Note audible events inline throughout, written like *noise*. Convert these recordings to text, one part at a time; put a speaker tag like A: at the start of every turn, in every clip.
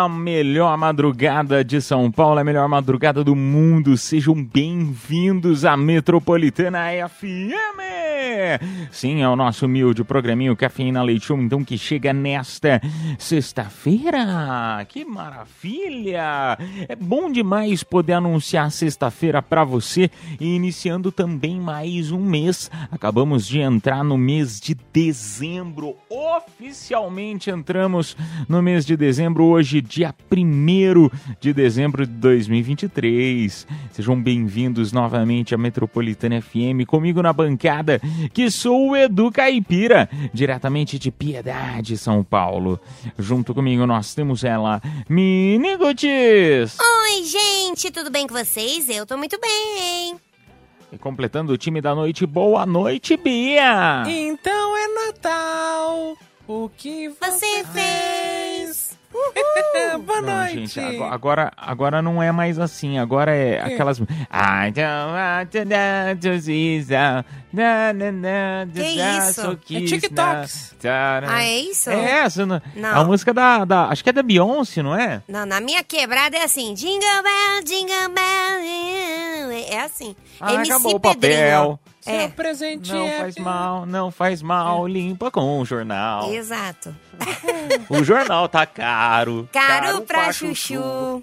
A: A melhor madrugada de São Paulo, a melhor madrugada do mundo. Sejam bem-vindos à Metropolitana FM. Sim, é o nosso humilde programinho Cafeína Leite Show, então que chega nesta sexta-feira. Que maravilha! É bom demais poder anunciar sexta-feira para você e iniciando também mais um mês. Acabamos de entrar no mês de dezembro. Oficialmente entramos no mês de dezembro, hoje, dia 1 de dezembro de 2023. Sejam bem-vindos novamente à Metropolitana FM, comigo na bancada, que sou o Edu Caipira, diretamente de Piedade, São Paulo. Junto comigo nós temos ela, Mini Gutis.
B: Oi, gente, tudo bem com vocês? Eu tô muito bem.
A: E completando o time da noite, boa noite, Bia.
C: Então é Natal. O que
B: Você
C: você,
B: fez. *laughs*
C: Boa
A: Não,
C: noite.
A: gente, ago- agora, agora não é mais assim. Agora é aquelas. I don't want to dance to see the- na, na, na,
B: Que isso?
A: so
C: É TikToks.
A: tá,
B: Ah, é isso?
A: É essa, não-
B: Não.
A: a música da, da. Acho que é da Beyoncé, não é?
B: Não, na minha quebrada é assim. Jingle bell, jingle bell. É assim.
A: Ah,
B: MC
A: acabou o
B: Pedrinho.
A: Papel.
C: Seu
B: É,
C: presente
A: Não
C: é...
A: faz mal, não faz mal, limpa com o jornal.
B: exato.
A: O jornal tá caro.
B: Caro pra chuchu.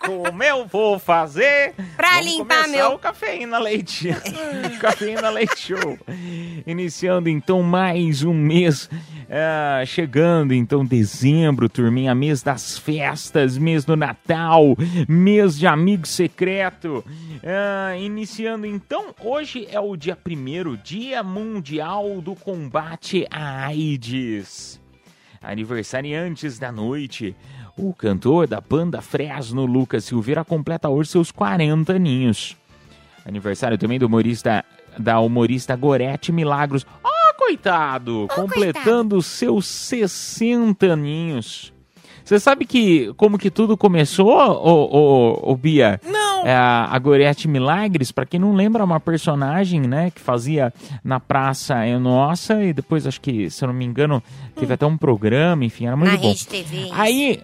A: Como eu vou fazer?
B: Pra
A: Vamos
B: limpar meu-
A: o Cafeína Leite. *laughs* Cafeína Leite Show. Iniciando então mais um mês. ah, chegando então dezembro, turminha. Mês das festas, mês do Natal, mês de amigo secreto. Ah, iniciando então, hoje é o dia primeiro, Dia Mundial do Combate à AIDS. Aniversariantes da noite. O cantor da banda Fresno, Lucas Silveira, completa hoje seus 40 aninhos. Aniversário também do humorista da humorista Gorete Milagros. Ah, coitado! completando seus 60 aninhos. Você sabe que como que tudo começou, ô, ô, ô, Bia?
C: Não.
A: É, a Gorete Milagres, pra quem não lembra, é uma personagem, né, que fazia na Praça é Nossa e depois acho que, se eu não me engano, teve até um programa, enfim, era muito
B: Na
A: bom.
B: Rede TV. isso.
A: Aí,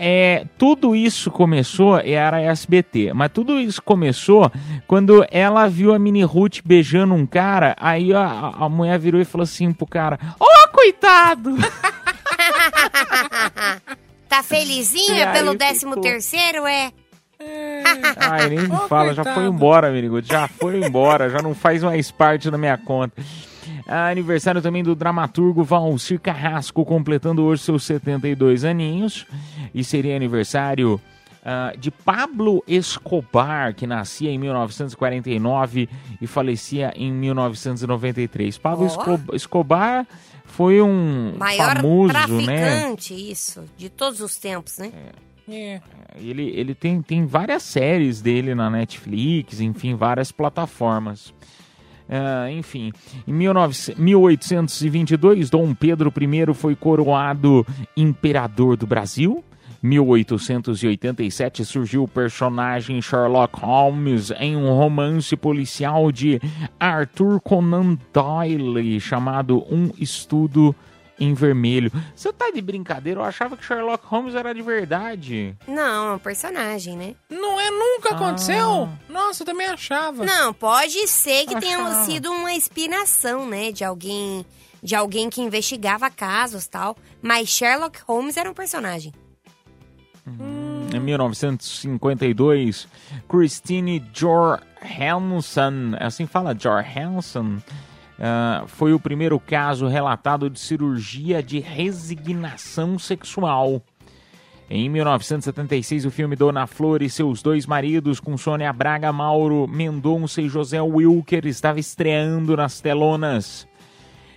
A: é, tudo isso começou, era SBT, mas tudo isso começou quando ela viu a Mini Ruth beijando um cara, aí a, a- mulher virou e falou assim pro cara, ó, coitado! *laughs*
B: Tá felizinha pelo
A: ficou.
B: décimo terceiro, é?
A: Ai, nem me
C: Ô,
A: fala, já
C: coitado.
A: foi embora, Minigold. Já foi embora, já não faz mais parte da minha conta. Ah, aniversário também do dramaturgo Valcir Carrasco, completando hoje seus 72 aninhos. E seria aniversário ah, de Pablo Escobar, que nascia em 1949 e falecia em 1993. Pablo. Esco- Escobar foi um
B: Maior
A: famoso, né?
B: traficante, isso. De todos os tempos, né?
C: É.
A: Ele, ele tem, tem várias séries dele na Netflix, enfim, várias plataformas. Ah, enfim, em 19 1822, Dom Pedro I foi coroado imperador do Brasil. 1887 surgiu o personagem Sherlock Holmes em um romance policial de Arthur Conan Doyle chamado Um Estudo em Vermelho. Você tá de brincadeira? Eu achava que Sherlock Holmes era de verdade.
B: Não, é um personagem, né?
C: Não é nunca aconteceu?
A: Ah.
C: Nossa, eu também achava.
B: Não, pode ser que tenha
A: Achava.
B: sido uma inspiração, né? De alguém, de alguém que investigava casos tal. Mas Sherlock Holmes era um personagem.
A: em 1952, Christine Jorgensen, assim fala Jorgensen, ah, foi o primeiro caso relatado de cirurgia de resignação sexual. Em 1976, o filme Dona Flor e seus dois maridos, com Sônia Braga, Mauro Mendonça e José Wilker, estava estreando nas telonas.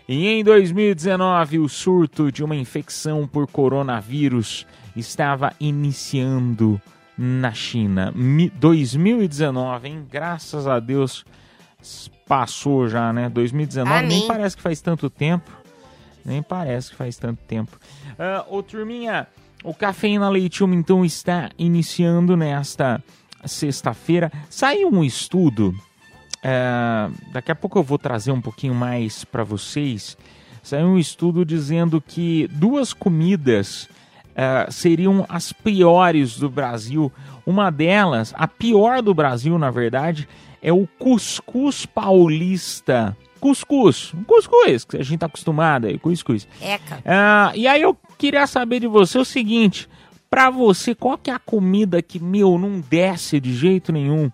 A: E em 2019, o surto de uma infecção por coronavírus estava iniciando na China. Mi- 2019, hein? Graças a Deus passou já, né? 2019 nem
B: Amém.
A: parece que faz tanto tempo. Nem parece que faz tanto tempo. Ah, ô, turminha, o Cafeína Leite Uma, então, está iniciando nesta sexta-feira. Saiu um estudo é, daqui a pouco eu vou trazer um pouquinho mais para vocês. Saiu um estudo dizendo que duas comidas é, seriam as piores do Brasil. Uma delas, a pior do Brasil, na verdade, é o cuscuz paulista. Cuscuz, cuscuz, que a gente tá acostumado aí, cuscuz.
B: Eca.
A: Ah, e aí eu queria saber de você o seguinte: pra você, qual que é a comida que, meu, não desce de jeito nenhum?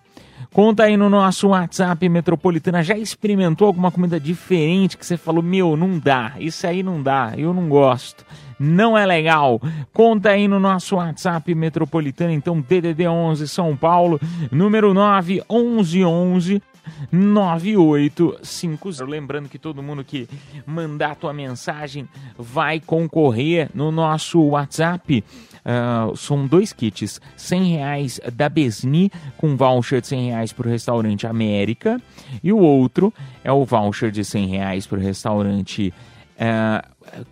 A: Conta aí no nosso WhatsApp Metropolitana. Já experimentou alguma comida diferente que você falou, meu, não dá, isso aí não dá, eu não gosto, não é legal? Conta aí no nosso WhatsApp Metropolitana, então DDD 11 São Paulo, número 9 11 11 9850. Lembrando que todo mundo que mandar tua mensagem vai concorrer no nosso WhatsApp. Ah, são dois kits, 100 reais da Besni com voucher de 100 reais para o restaurante América e o outro é o voucher de 100 reais para o restaurante ah,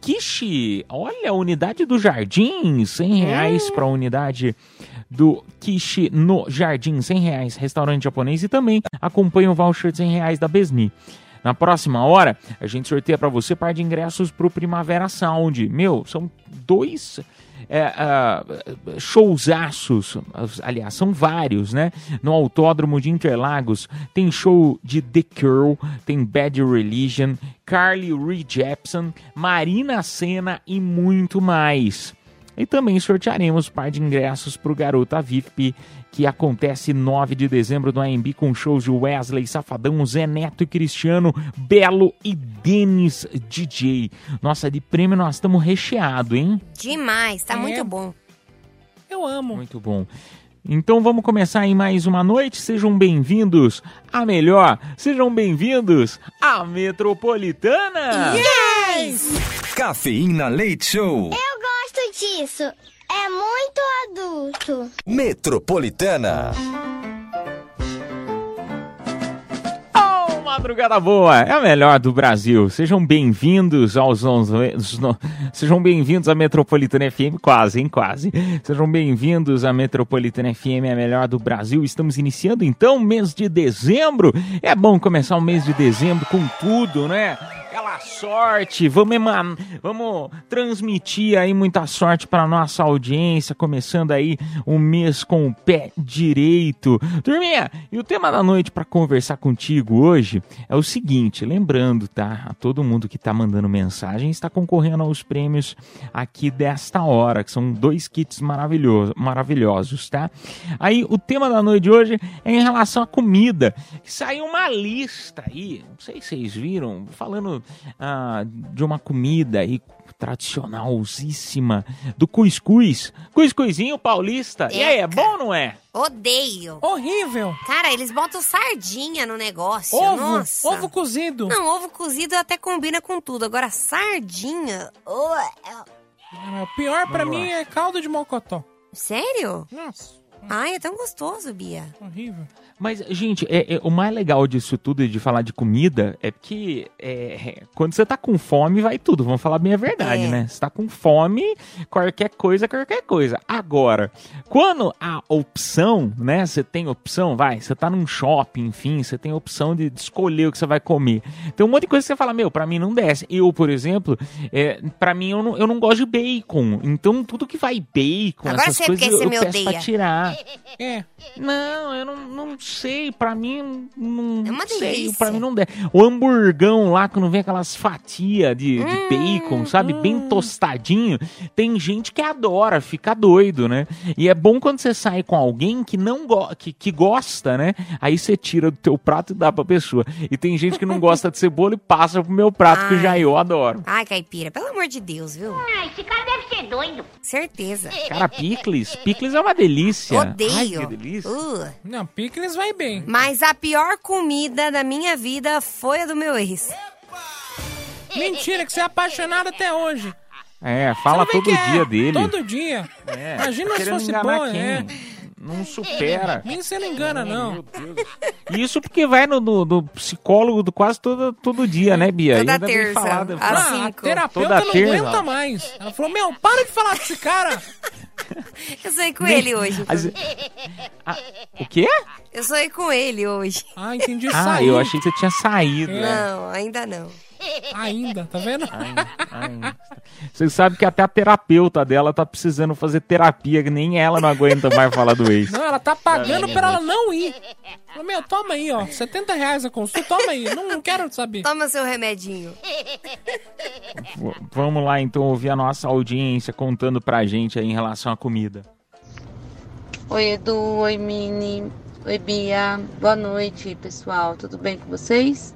A: Kishi. Olha, a unidade do Jardim, 100 reais para a unidade do Kishi no Jardim, 100 reais, restaurante japonês e também acompanha o voucher de 100 reais da Besni. Na próxima hora, a gente sorteia para você par de ingressos pro Primavera Sound. Meu, são dois é, ah, showzaços, aliás, são vários, né? No Autódromo de Interlagos tem show de The Curl, tem Bad Religion, Carly Rae Jepsen, Marina Senna e muito mais. E também sortearemos par de ingressos para o Garota VIP, que acontece 9 de dezembro no AMB com shows de Wesley, Safadão, Zé Neto e Cristiano, Belo e Denis DJ. Nossa, de prêmio nós estamos recheados, hein?
B: Demais, tá
C: É.
B: muito bom.
C: Eu amo.
A: Muito bom. Então vamos começar em mais uma noite. Sejam bem-vindos à melhor. Sejam bem-vindos à Metropolitana.
D: Cafeína Leite Show.
E: Eu gosto disso. É muito adulto.
D: Metropolitana.
A: Oh, madrugada boa, é a melhor do Brasil. Sejam bem-vindos aos onze- os no- sejam bem-vindos à Metropolitana FM, quase, hein, quase. Sejam bem-vindos à Metropolitana FM, a melhor do Brasil. Estamos iniciando então o mês de dezembro. É bom começar o mês de dezembro com tudo, né? Aquela sorte, vamos, eman- vamos transmitir aí muita sorte para nossa audiência, começando aí o mês com o pé direito. Turminha, e o tema da noite para conversar contigo hoje é o seguinte, lembrando, tá? A todo mundo que tá mandando mensagem está concorrendo aos prêmios aqui desta hora, que são dois kits maravilhosos, maravilhosos, tá? Aí o tema da noite de hoje é em relação à comida. Saiu uma lista aí, não sei se vocês viram, falando ah, de uma comida aí tradicionalzíssima do cuscuz. Cuscuzinho paulista. E aí, é bom ou não é?
B: Odeio.
C: Horrível.
B: Cara, eles botam sardinha no negócio.
C: Ovo.
B: Nossa.
C: Ovo cozido.
B: Não, ovo cozido até combina com tudo. Agora, sardinha. oh, é-
C: O pior pra
A: Não
C: mim é caldo de mocotó.
B: Sério?
C: Nossa,
B: Ai, é tão gostoso, Bia.
C: horrível.
A: Mas, gente, é- é- o mais legal disso tudo e de falar de comida é porque é, é, quando você tá com fome, vai tudo. Vamos falar bem a verdade,
B: É.
A: né? Você tá com fome, qualquer coisa, qualquer coisa. Agora, quando a opção, né? Você tem opção, vai, você tá num shopping, enfim, você tem opção de, escolher o que você vai comer. Tem um monte de coisa que você fala, meu, pra mim não desce. Eu, por exemplo, é, pra mim eu não, eu não gosto de bacon. Então, tudo que vai bacon,
B: Agora
A: essas coisas eu, eu peço pra
B: odeia.
A: tirar. Lá.
C: É.
A: Não, eu não, não sei. Pra mim, não
B: É uma
A: sei.
B: delícia.
A: Pra mim não der. O hamburgão lá, quando vem aquelas fatias de, de
B: Hum,
A: bacon, sabe? Bem tostadinho. Tem gente que adora, fica doido, né? E é bom quando você sai com alguém que não go que, que gosta, né? Aí você tira do teu prato e dá pra pessoa. E tem gente que não gosta de cebola e passa pro meu prato, que
B: Ai.
A: já eu adoro.
B: Ai, caipira, pelo amor de Deus, viu?
E: Ah, esse cara deve ser doido.
B: Certeza.
A: Cara, picles. Picles é uma delícia. Ai,
B: Odeio.
A: que delícia.
B: Uh,
C: Não, picles vai bem.
B: mas a pior comida da minha vida foi a do meu ex.
C: Mentira, que você é apaixonado até hoje.
A: É, fala todo
C: é,
A: dia dele.
C: Todo dia.
A: É,
C: Imagina
A: tá
C: se fosse bom,
A: quem?
C: é.
A: Não supera.
C: Nem você não engana, não.
A: Isso porque vai no, no- no psicólogo do quase todo, todo dia, né, Bia?
B: Toda
A: Ainda vem
B: terça, às
A: depois.
C: Ah, a terapeuta
A: Toda
C: não
A: terça.
C: aguenta mais. Ela falou, meu, para de falar desse cara. *laughs*
B: Eu saí com ele hoje.
A: As- Ah, o quê?
B: Eu saí com ele hoje.
C: Ah, entendi.
A: Ah,
C: saiu.
A: eu achei que você tinha saído.
C: É.
B: Não, ainda não.
C: Ainda, tá vendo?
A: Ai, Você sabe que até a terapeuta dela tá precisando fazer terapia, que nem ela não aguenta mais falar do ex.
C: Não, ela tá pagando pra ela não ir. Falou, meu, toma aí, ó. 70 reais a consulta, toma aí. Não, não quero saber.
B: Toma seu remedinho.
A: V- Vamos lá então ouvir a nossa audiência contando pra gente aí em relação à comida.
F: Oi Edu, oi Mini, oi Bia, boa noite pessoal, tudo bem com vocês?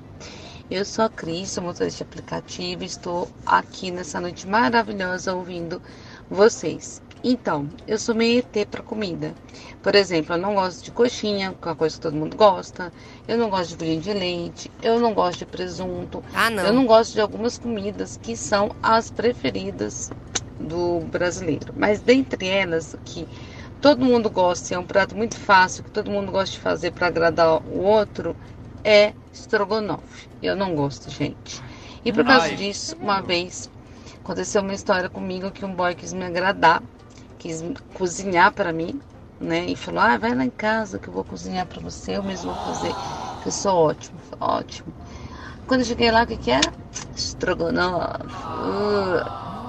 F: Eu sou a Cris, sou motorista de aplicativo e estou aqui nessa noite maravilhosa ouvindo vocês. Então, eu sou meio ET para comida. Por exemplo, eu não gosto de coxinha, que é uma coisa que todo mundo gosta. Eu não gosto de bolinho de leite. Eu não gosto de presunto.
B: Ah, não.
F: Eu não gosto de algumas comidas que são as preferidas do brasileiro. Mas dentre elas, que todo mundo gosta, e é um prato muito fácil, que todo mundo gosta de fazer para agradar o outro, é estrogonofe. Eu não gosto, gente. E por causa disso, uma vez aconteceu uma história comigo que um boy quis me agradar, quis cozinhar para mim, né? E falou: "Ah, vai lá em casa que eu vou cozinhar para você, eu mesmo vou fazer, que eu sou ótimo". Ótimo. Quando eu cheguei lá, o que que era? Estrogonofe. Uh,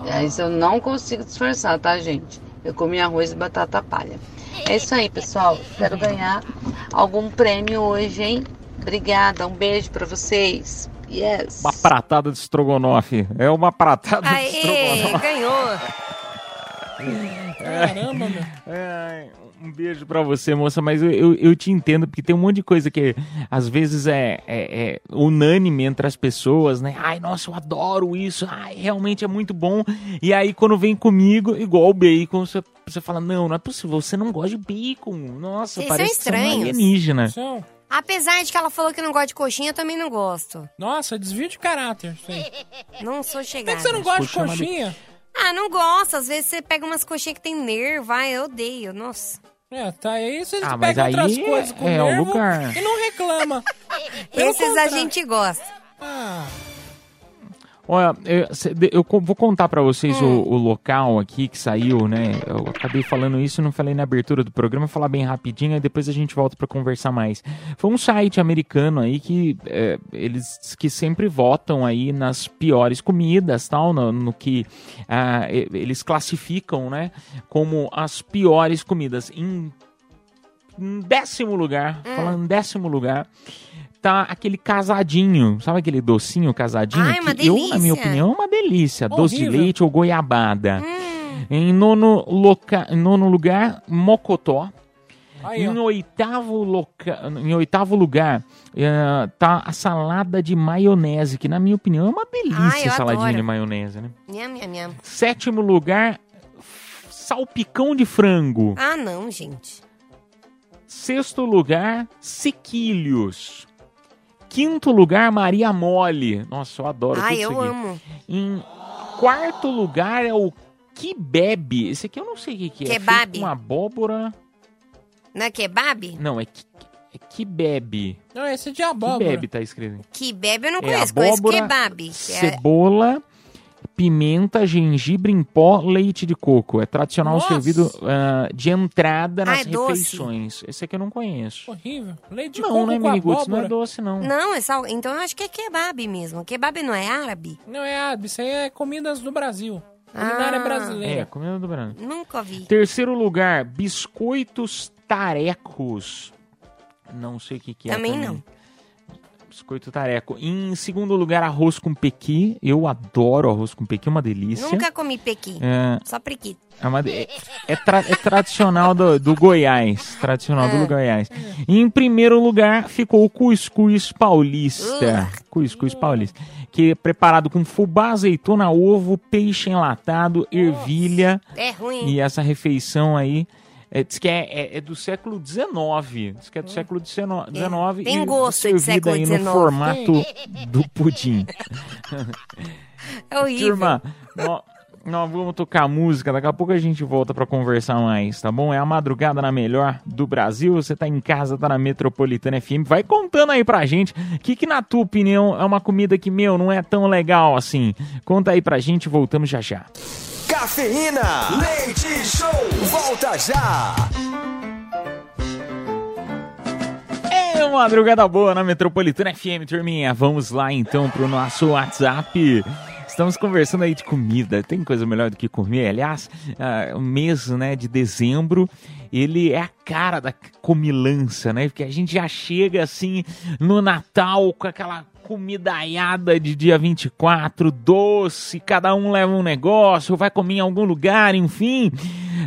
F: mas eu não consigo disfarçar, tá, gente? Eu comi arroz e batata palha. É isso aí, pessoal. Quero ganhar algum prêmio hoje, hein? Obrigada, um beijo pra vocês. Yes.
A: Uma pratada de estrogonofe. É uma pratada de
B: Aê,
A: estrogonofe.
B: ganhou.
C: Caramba, meu.
A: Ai, um beijo pra você, moça, mas eu, eu, eu te entendo, porque tem um monte de coisa que às vezes é, é- é unânime entre as pessoas, né? Ai, nossa, eu adoro isso, ai, realmente é muito bom. E aí, quando vem comigo, igual o bacon, você, você fala, não, não é possível, você não gosta de bacon. Nossa,
B: Vocês
A: parece
B: são
A: que você é um
B: estranhos.
A: alienígena.
C: São-
B: Apesar de que ela falou que não gosta de coxinha, eu também não gosto.
C: Nossa, desvio de caráter. Aí.
B: Não sou
C: Por que
B: chegada.
C: que você não gosta de
A: coxinha é
C: coxinha?
B: Ah, não gosto. Às vezes você pega umas coxinhas que tem nervo. Ai, eu odeio. Nossa.
C: É, tá aí, vocês
A: Ah, mas
C: pegam
A: aí
C: outras
A: é-
C: coisas com
A: é o
C: nervo
A: lugar.
C: e não reclama. *laughs* Pelo
B: Esses a
C: contrário.
B: gente gosta.
C: Ah,
A: Olha, eu, eu vou contar pra vocês
B: Hum.
A: o, o local aqui que saiu, né? Eu acabei falando isso, não falei na abertura do programa, vou falar bem rapidinho, aí depois a gente volta pra conversar mais. Foi um site americano aí que é, eles que sempre votam aí nas piores comidas, tal, no, no que ah, e- eles classificam, né? Como as piores comidas. Em, em décimo lugar,
B: Hum.
A: falando em décimo lugar. Tá aquele casadinho, sabe aquele docinho casadinho?
B: Ai, uma
A: que eu, na minha opinião, é uma delícia. Doce de
C: Horrível.
A: leite ou goiabada.
B: Hum,
A: Em nono, loca... em nono lugar, mocotó.
C: aí,
A: Em oitavo, loca... em oitavo lugar, eh, tá a salada de maionese, que na minha opinião é uma delícia
B: Ai,
A: saladinha
B: adoro.
A: de maionese, né?
B: nham, nham, nham.
A: Sétimo lugar, salpicão de frango.
B: Ah, não, gente.
A: Sexto lugar, sequilhos. Quinto lugar, Maria Mole. Nossa, eu adoro
B: Ai, eu
A: aqui.
B: amo.
A: Em quarto lugar é o kebab. Esse aqui eu não sei o que, que é.
B: Kebab.
A: Com abóbora.
B: Não é kebab?
A: Não, é, ki- é kebab.
C: Não, esse é de abóbora.
A: Kebab tá escrito.
B: Kebab eu não
A: É
B: conheço. conheço
A: abóbora,
B: kebab. que é-
A: Cebola, pimenta, gengibre em pó, leite de coco. É tradicional
C: Nossa.
A: servido ah, de entrada nas
B: Ah, é doce.
A: refeições. Esse aqui eu não conheço.
C: Horrível. Leite de
A: não,
C: coco
A: né,
C: com
A: Miniguts? Não é doce, não.
B: Não, é sal... então eu acho que é kebab mesmo. Kebab não é árabe?
C: Não é árabe, isso aí é comidas do Brasil. Culinária
B: Ah.
C: brasileira.
A: É, comida do branco.
B: Nunca vi.
A: Terceiro lugar, biscoitos tarecos. Não sei o que, que é.
B: Também não.
A: Biscoito tareco. Em segundo lugar, arroz com pequi. Eu adoro arroz com pequi, uma delícia.
B: Nunca comi pequi.
A: É,
B: Só prequito.
A: é, uma é- é tra- é tradicional do, do Goiás. Tradicional do Goiás. E em primeiro lugar ficou o cuscuz paulista. Cuscuz paulista. Que é preparado com fubá, azeitona, ovo, peixe enlatado, ervilha.
B: É ruim.
A: E essa refeição aí. É, diz que é, é- é do século XIX. Diz que é do século XIX.
B: É, tem
A: e
B: gosto de século
A: aí
B: XIX.
A: no formato *laughs* do pudim.
B: É horrível.
A: Turma, nó- nós vamos tocar música, daqui a pouco a gente volta pra conversar mais, tá bom? É a madrugada na melhor do Brasil, você tá em casa, tá na Metropolitana FM, vai contando aí pra gente, o que que na tua opinião é uma comida que, meu, não é tão legal assim? Conta aí pra gente, voltamos já já.
D: Cafeína. Leite Show. Volta já.
A: É uma madrugada boa na Metropolitana FM, turminha. Vamos lá então pro nosso WhatsApp. Estamos conversando aí de comida. Tem coisa melhor do que comer? Aliás, ah, o mês né, de dezembro, ele é a cara da comilança, né? Porque a gente já chega assim no Natal com aquela comidaiada de dia 24, doce, cada um leva um negócio, vai comer em algum lugar, enfim.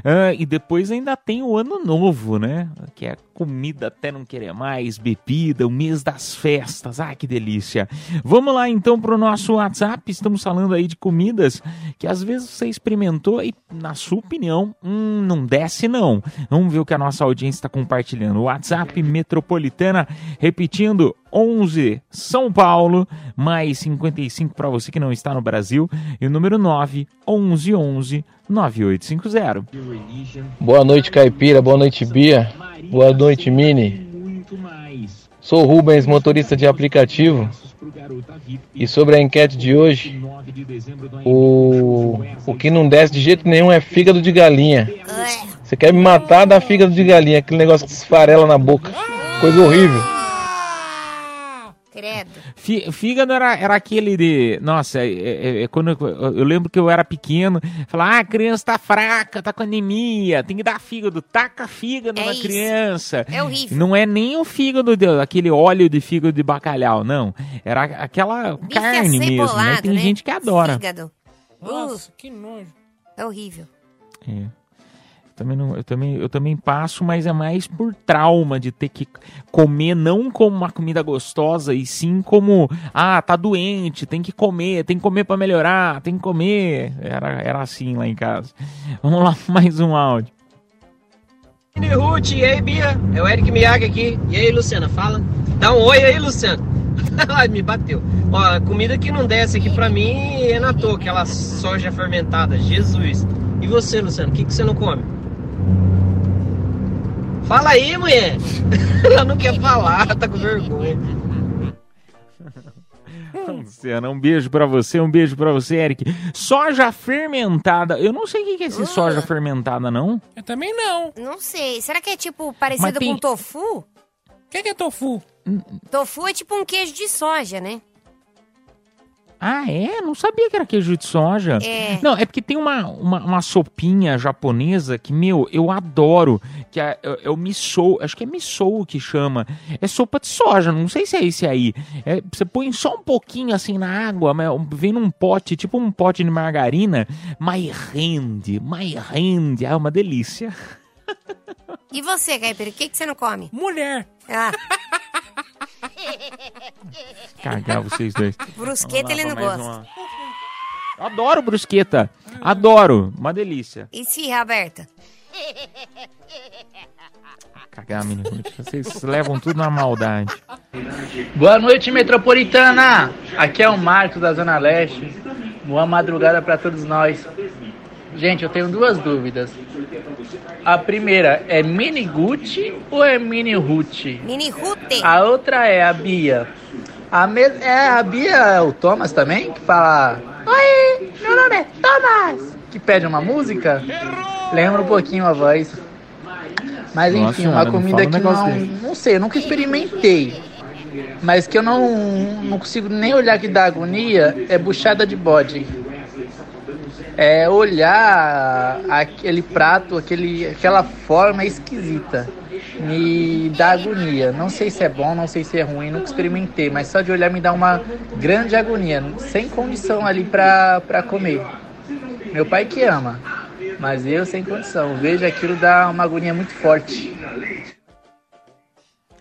A: Ah, e depois ainda tem o ano novo, né? Que é comida até não querer mais, bebida, o mês das festas. Ah, que delícia. Vamos lá então pro nosso WhatsApp. Estamos falando aí de comidas que às vezes você experimentou e, na sua opinião, hum, não desce não. Vamos ver o que a nossa audiência está compartilhando. WhatsApp Metropolitana, repetindo, 11 São Paulo, mais 55 para você que não está no Brasil, e o número 9 11 11 9850.
G: Boa noite, Caipira. Boa noite, Bia. Boa noite, Mini. Sou o Rubens, motorista de aplicativo. E sobre a enquete de hoje, o, o que não desce de jeito nenhum é fígado de galinha. Você quer me matar, dá fígado de galinha, aquele negócio que se esfarela na boca. Coisa horrível.
B: Credo.
A: Fí- Fígado era, era aquele de. Nossa, é, é- é quando eu, eu lembro que eu era pequeno, falar, ah, a criança tá fraca, tá com anemia, tem que dar fígado, taca fígado
B: É
A: na
B: isso.
A: criança.
B: É horrível.
A: Não é nem o fígado, de, aquele óleo de fígado de bacalhau, não. Era aquela
B: Bife
A: carne mesmo, né? Tem
B: né?
A: gente que adora.
B: Fígado. Uh,
C: Nossa, que nojo.
B: é horrível.
A: É. Também não, eu, também, eu também passo, mas é mais por trauma de ter que comer não como uma comida gostosa, e sim como, ah, tá doente, tem que comer, tem que comer pra melhorar, tem que comer. Era, era assim lá em casa. *laughs* Vamos lá, *laughs* mais um áudio.
H: E aí Bia, é o Eric Miyagi aqui. E aí Luciana, fala. Dá um oi aí, Luciana. *laughs* Me bateu. Ó, comida que não desce aqui pra mim é na toa, aquela soja fermentada. Jesus. E você, Luciano, o que, que você não come? Fala aí, mulher. *laughs* Ela não quer falar, tá com vergonha. *laughs*
A: Luciana, um beijo pra você, um beijo pra você, Eric. Soja fermentada. Eu não sei o que é esse soja fermentada, não.
C: Eu também não.
B: Não sei. Será que é tipo parecido
A: tem-
B: com tofu?
C: O que, que é tofu?
B: Tofu é tipo um queijo de soja, né?
A: Ah, é? Não sabia que era queijo de soja.
B: É.
A: Não, é porque tem uma, uma, uma sopinha japonesa que, meu, eu adoro. Que é, é, é o miso. Acho que é miso que chama. É sopa de soja. Não sei se é esse aí. É, você põe só um pouquinho assim na água, mas vem num pote, tipo um pote de margarina. Mas rende, mas rende. Ah, é uma delícia. *laughs*
B: E você, Caipira, o que, que você não come?
C: Mulher.
B: Ah, *laughs*
A: Cagar vocês dois.
B: brusqueta ele não gosta.
A: uma. Adoro brusqueta. Adoro. Uma delícia.
B: E se, Roberta?
A: Cagar, menino. Vocês levam tudo na maldade.
I: Boa noite, metropolitana! Aqui é o Marcos da Zona Leste. Boa madrugada para todos nós. Gente, eu tenho duas dúvidas. A primeira é Mini Gucci ou é Mini Ruth?
B: Mini Rute.
I: A outra é a Bia. A me... É a Bia é o Thomas também? Que fala. Oi, meu nome é Thomas! Que pede uma música? Lembra um pouquinho a voz. Mas
A: Nossa
I: enfim,
A: senhora,
I: uma
A: não
I: comida
A: um
I: que não.
A: desse.
I: Não sei, eu nunca experimentei. Mas que eu não, não consigo nem olhar que dá agonia é buchada de bode. É olhar aquele prato, aquele, aquela forma esquisita. me dá agonia. Não sei se é bom, não sei se é ruim, nunca experimentei, mas só de olhar me dá uma grande agonia, sem condição ali pra comer. Meu pai que ama, mas eu sem condição. Vejo aquilo dá uma agonia muito forte.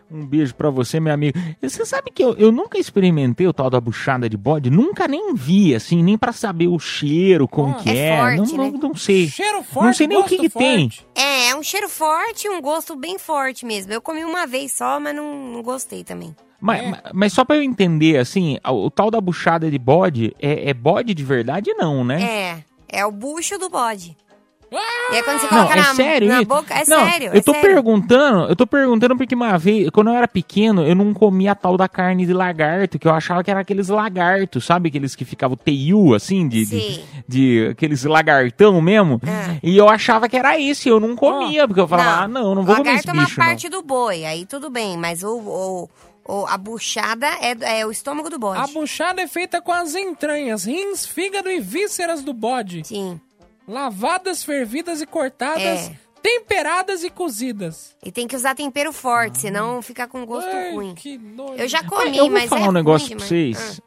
A: Um beijo pra você, meu amigo. E Você sabe que eu, eu nunca experimentei o tal da buchada de bode? Nunca nem vi, assim, nem pra saber o cheiro, como que
B: é
A: é.
B: forte,
A: não,
B: né?
A: não, não sei.
C: Cheiro
A: não
C: forte,
A: sei nem o que, que tem.
B: É, é um cheiro forte e um gosto bem forte mesmo. Eu comi uma vez só, mas não, não gostei também.
A: Mas,
C: É.
A: mas- mas só pra eu entender, assim, o, o tal da buchada de bode é, é bode de verdade, não, né?
B: É, é o bucho do bode. E aí quando você
A: Não,
B: coloca
A: é
B: na,
A: sério
B: na
A: isso?
B: boca, é
A: não,
B: sério,
A: eu
B: é
A: tô
B: sério.
A: perguntando, eu tô perguntando porque uma vez, quando eu era pequeno, eu não comia a tal da carne de lagarto, que eu achava que era aqueles lagartos, sabe? Aqueles que ficavam teiu, assim, de, de, de aqueles lagartão mesmo.
B: Ah.
A: E eu achava que era esse, eu não comia, porque eu falava, ah, não, não vou comer esse
B: Lagarto é uma
A: bicho, não.
B: parte do boi, aí tudo bem, mas o, o, o- a buchada é, é o estômago do bode.
C: A buchada é feita com as entranhas, rins, fígado e vísceras do bode.
B: Sim.
C: Lavadas, fervidas e cortadas,
B: É.
C: temperadas e cozidas.
B: E tem que usar tempero forte, senão fica com gosto
C: Ai,
B: ruim.
C: que nojo.
B: Eu já
A: Mas
B: comi,
A: eu vou
B: mas
A: falar
B: é
A: um negócio
B: ruim
A: pra vocês.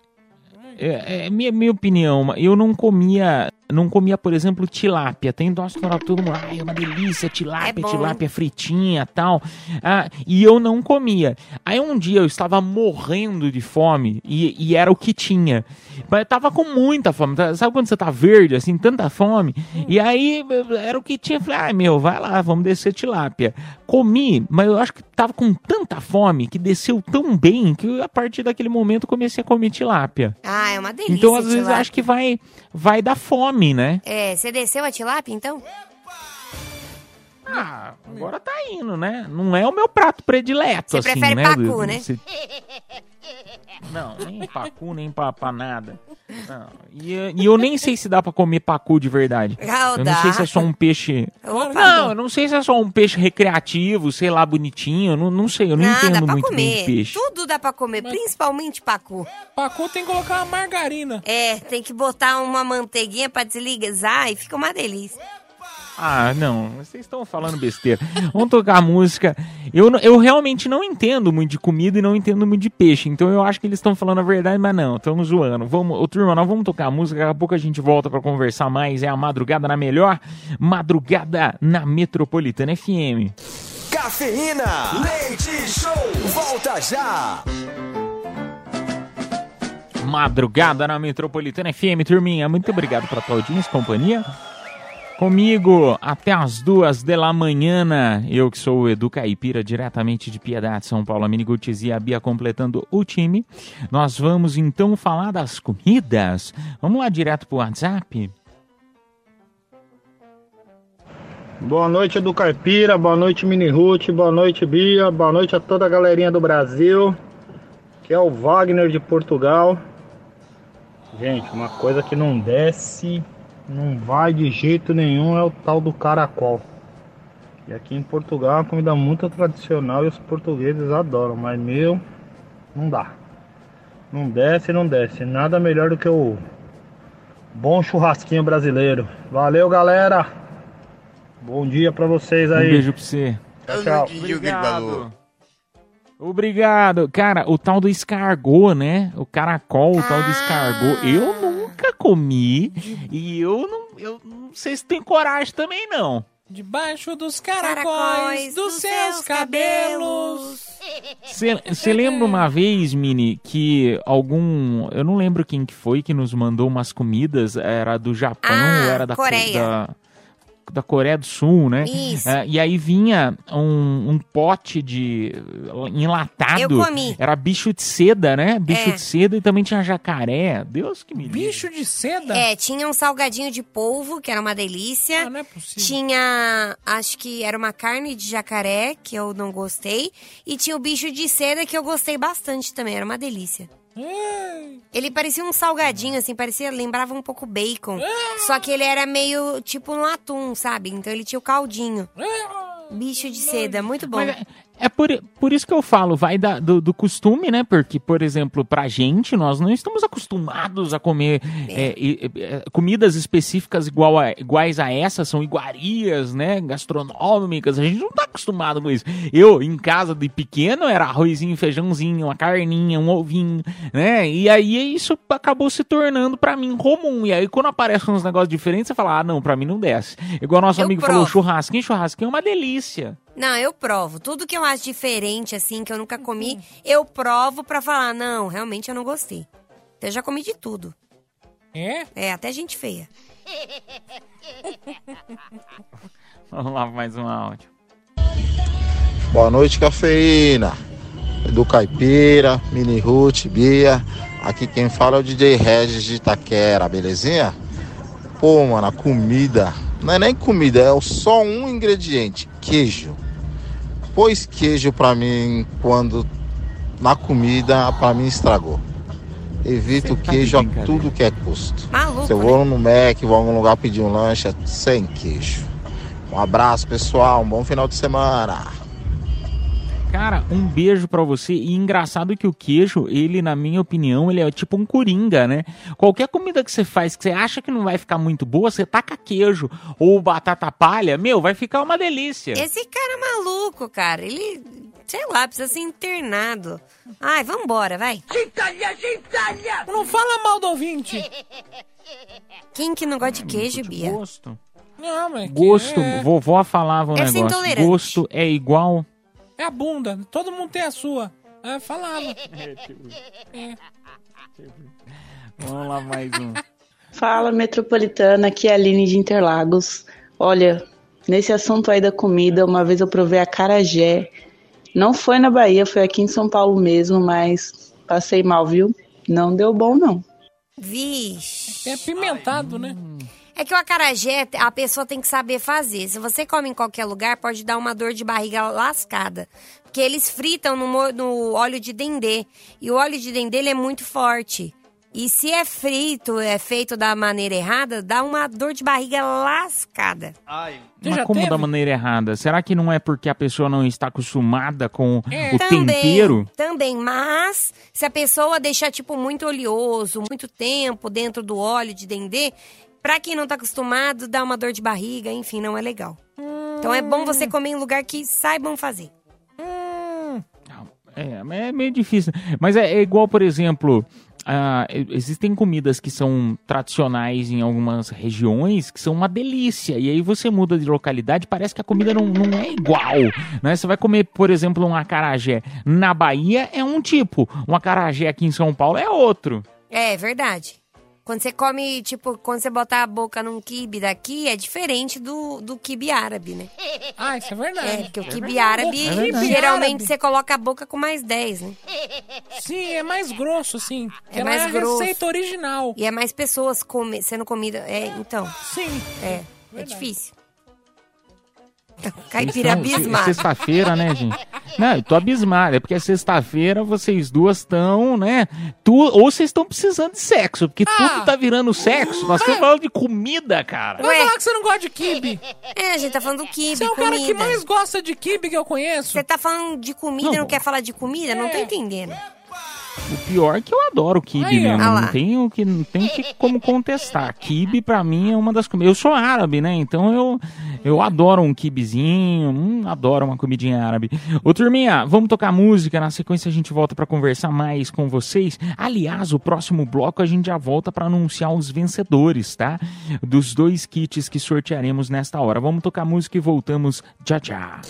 A: É, é minha, minha opinião, eu não comia, não comia, por exemplo, tilápia. Tem nossa, fala todo mundo, ai, é uma delícia, tilápia,
B: É
A: tilápia fritinha tal. Ah, e eu não comia. Aí um dia eu estava morrendo de fome e, e era o que tinha. Mas eu tava com muita fome. tá? Sabe quando você tá verde, assim, tanta fome? E aí era o que tinha. Falei, ai meu, vai lá, vamos descer tilápia. Comi, mas eu acho que tava com tanta fome que desceu tão bem que a partir daquele momento eu comecei a comer tilápia.
B: Ah, é uma delícia.
A: Então, às vezes, acho que vai, vai dar fome, né?
B: É, você desceu a tilápia, então?
A: Ah, agora tá indo, né? Não é o meu prato predileto,
B: Você
A: assim,
B: prefere
A: né?
B: pacu, né?
A: Não, nem pacu, nem pra, pra nada. Não. E, e eu nem sei se dá pra comer pacu de verdade.
B: Ah,
A: eu não
B: dá.
A: sei se é só um peixe...
B: Opa.
A: Não, eu não sei se é só um peixe recreativo, sei lá, bonitinho. Não, não sei, eu não
B: Não, dá
A: entendo
B: pra
A: muito bem de
B: comer.
A: peixe.
B: Tudo dá pra comer, principalmente pacu.
C: Pacu tem que colocar uma margarina.
B: É, tem que botar uma manteiguinha pra deslizar e fica uma delícia.
A: Ah, não, vocês estão falando besteira. Vamos tocar música. Eu, eu realmente não entendo muito de comida e não entendo muito de peixe, então eu acho que eles estão falando a verdade, mas não, estão zoando. Vamos, ô, turma, nós vamos tocar música, daqui a pouco a gente volta pra conversar mais. É a madrugada na melhor, madrugada na Metropolitana FM.
D: Cafeína, leite show, volta já.
A: Madrugada na Metropolitana FM, turminha. Muito obrigado pela tua audiência e companhia. Comigo até as duas da manhã. Eu que sou o Edu Caipira, diretamente de Piedade, São Paulo. A Mini Gutierrez e a Bia completando o time. Nós vamos então falar das comidas. Vamos lá direto pro WhatsApp?
J: Boa noite, Edu Caipira. Boa noite, Mini Ruth. Boa noite, Bia. Boa noite a toda a galerinha do Brasil. Que é o Wagner de Portugal. Gente, uma coisa que não desce, não vai de jeito nenhum é o tal do caracol. E aqui em Portugal é uma comida muito tradicional e os portugueses adoram, mas meu, não dá. Não desce, não desce. Nada melhor do que o bom churrasquinho brasileiro. Valeu, galera! Bom dia pra vocês
A: Um
J: aí.
A: beijo pra você.
J: Tchau, tchau.
A: Obrigado. Obrigado. Cara, o tal do escargot, né? O caracol, o tal do escargot. Eu nunca comi e eu não, eu não sei se tem coragem também, não.
C: Debaixo dos caracóis,
B: Caracóis
C: dos,
B: dos
C: seus
B: seus
C: cabelos.
A: Você lembra uma vez, Mini, que algum. Eu não lembro quem que foi que nos mandou umas comidas, era do Japão
B: Ah,
A: ou era da Co-
B: Coreia.
A: Da, da Coreia do Sul, né?
B: Isso.
A: É, e aí vinha um, um pote de enlatado.
B: Eu comi.
A: Era bicho de seda, né? Bicho
B: É.
A: de seda e também tinha jacaré. Deus que me livre.
C: Bicho de seda?
B: É, tinha um salgadinho de polvo, que era uma delícia.
C: Ah, não é possível.
B: Tinha, acho que era uma carne de jacaré, que eu não gostei. E tinha o bicho de seda, que eu gostei bastante também, era uma delícia. Ele parecia um salgadinho, assim, parecia, lembrava um pouco bacon. Só que ele era meio tipo no atum, sabe? Então ele tinha o caldinho. Bicho de seda, muito bom.
A: Mas é, É por, por isso que eu falo, vai da- do, do costume, né? Porque, por exemplo, pra gente, nós não estamos acostumados a comer é, e- é, comidas específicas igual a- iguais a essas, são iguarias, né? Gastronômicas, a gente não tá acostumado com isso. Eu, em casa de pequeno, era arrozinho, feijãozinho, uma carninha, um ovinho, né? E aí isso acabou se tornando pra mim comum. E aí quando aparecem uns negócios diferentes, você fala, ah, não, pra mim não desce. Igual nosso
B: Eu
A: amigo falou,
B: provo.
A: churrasquinho, churrasquinho é uma delícia.
B: Não, eu provo. Tudo que eu acho diferente, assim, que eu nunca comi, eu provo pra falar, não, realmente eu não gostei. Eu já comi de tudo.
C: É?
B: É, até gente feia. *laughs*
A: Vamos lá, mais um áudio.
K: Boa noite, cafeína. Edu Caipira, Mini Ruth, Bia. Aqui quem fala é o DJ Regis de Itaquera, belezinha? Pô, mano, a comida. Não é nem comida, é só um ingrediente: queijo. Pôs queijo pra mim quando na comida, pra mim estragou. Evito
A: tá
K: queijo a tudo que é custo.
B: Maluco,
K: Se eu vou no Mac, vou a algum lugar pedir um lanche, é sem queijo. Um abraço, pessoal. Um bom final de semana.
A: Cara, um beijo pra você. E engraçado que o queijo, ele, na minha opinião, ele é tipo um coringa, né? Qualquer comida que você faz que você acha que não vai ficar muito boa, você taca queijo ou batata palha, meu, vai ficar uma delícia.
B: Esse cara é maluco, cara. Ele, sei lá, precisa ser internado. Ai, vambora, vai.
C: Não fala mal do ouvinte. *laughs*
B: Quem que não gosta de queijo, Bia?
A: Gosto.
C: Não, mas
A: Gosto,
C: é,
A: vovó falava um
B: Deve ser
A: negócio. Gosto é igual.
C: É a bunda. Todo mundo tem a sua. É, falava. É.
A: Vamos lá, mais um.
L: Fala, metropolitana, aqui é a Aline de Interlagos. Olha, nesse assunto aí da comida, uma vez eu provei a carajé. Não foi na Bahia, foi aqui em São Paulo mesmo, mas passei mal, viu? Não deu bom, não.
B: Vixe.
C: É apimentado, né?
B: É que o acarajé, a pessoa tem que saber fazer. Se você come em qualquer lugar, pode dar uma dor de barriga lascada. Porque eles fritam no, no óleo de dendê. E o óleo de dendê ele é muito forte. E se é frito, é feito da maneira errada, dá uma dor de barriga lascada.
C: Você
A: Mas
C: já
A: como
C: teve?
A: da maneira errada? Será que não é porque a pessoa não está acostumada com
C: É.
A: o tempero?
B: Também, mas se a pessoa deixar, tipo, muito oleoso, muito tempo dentro do óleo de dendê, pra quem não tá acostumado, dá uma dor de barriga, enfim, não é legal. Então é bom você comer em lugar que saibam fazer.
A: É, mas é meio difícil. Mas é, é igual, por exemplo, ah, existem comidas que são tradicionais em algumas regiões que são uma delícia. E aí você muda de localidade, parece que a comida não, não é igual. Né? Você vai comer, por exemplo, um acarajé na Bahia é um tipo, um acarajé aqui em São Paulo é outro.
B: É, verdade. Quando você come, tipo, quando você botar a boca num quibe daqui, é diferente do, do quibe árabe, né? *laughs*
C: Ah, isso é verdade.
B: É, porque o quibe árabe,
C: quibe
B: geralmente
C: árabe.
B: você coloca a boca com mais 10, né?
C: Sim, é mais grosso, sim.
B: É
C: Ela
B: mais
C: é a
B: grosso.
C: receita original.
B: E é mais pessoas come, sendo comida. É, então.
C: Sim.
B: É, é difícil. *laughs* Caipira abismado.
A: Sexta-feira, né, gente? Não, eu tô abismado. É porque é sexta-feira vocês duas estão, né? Tu, ou vocês estão precisando de sexo, porque tudo tá virando sexo. Nós estamos falando de comida, cara.
C: Vai falar que você não gosta de kibe.
B: É, a gente tá falando do kibe,
C: Você é o
B: comida.
C: cara que mais gosta de kibe que eu conheço.
B: Você tá falando de comida e não quer falar de comida? Não tô entendendo.
A: O pior é que eu adoro kibe mesmo.
B: Ah lá.
A: Não tenho que não tem que como contestar. Kibe pra mim é uma das comidas. Eu sou árabe, né? Então eu eu adoro um kibezinho, hum, adoro uma comidinha árabe. Ô turminha, vamos tocar música. Na sequência a gente volta pra conversar mais com vocês. Aliás, o próximo bloco a gente já volta pra anunciar os vencedores, tá? Dos dois kits que sortearemos nesta hora. Vamos tocar música e voltamos já já.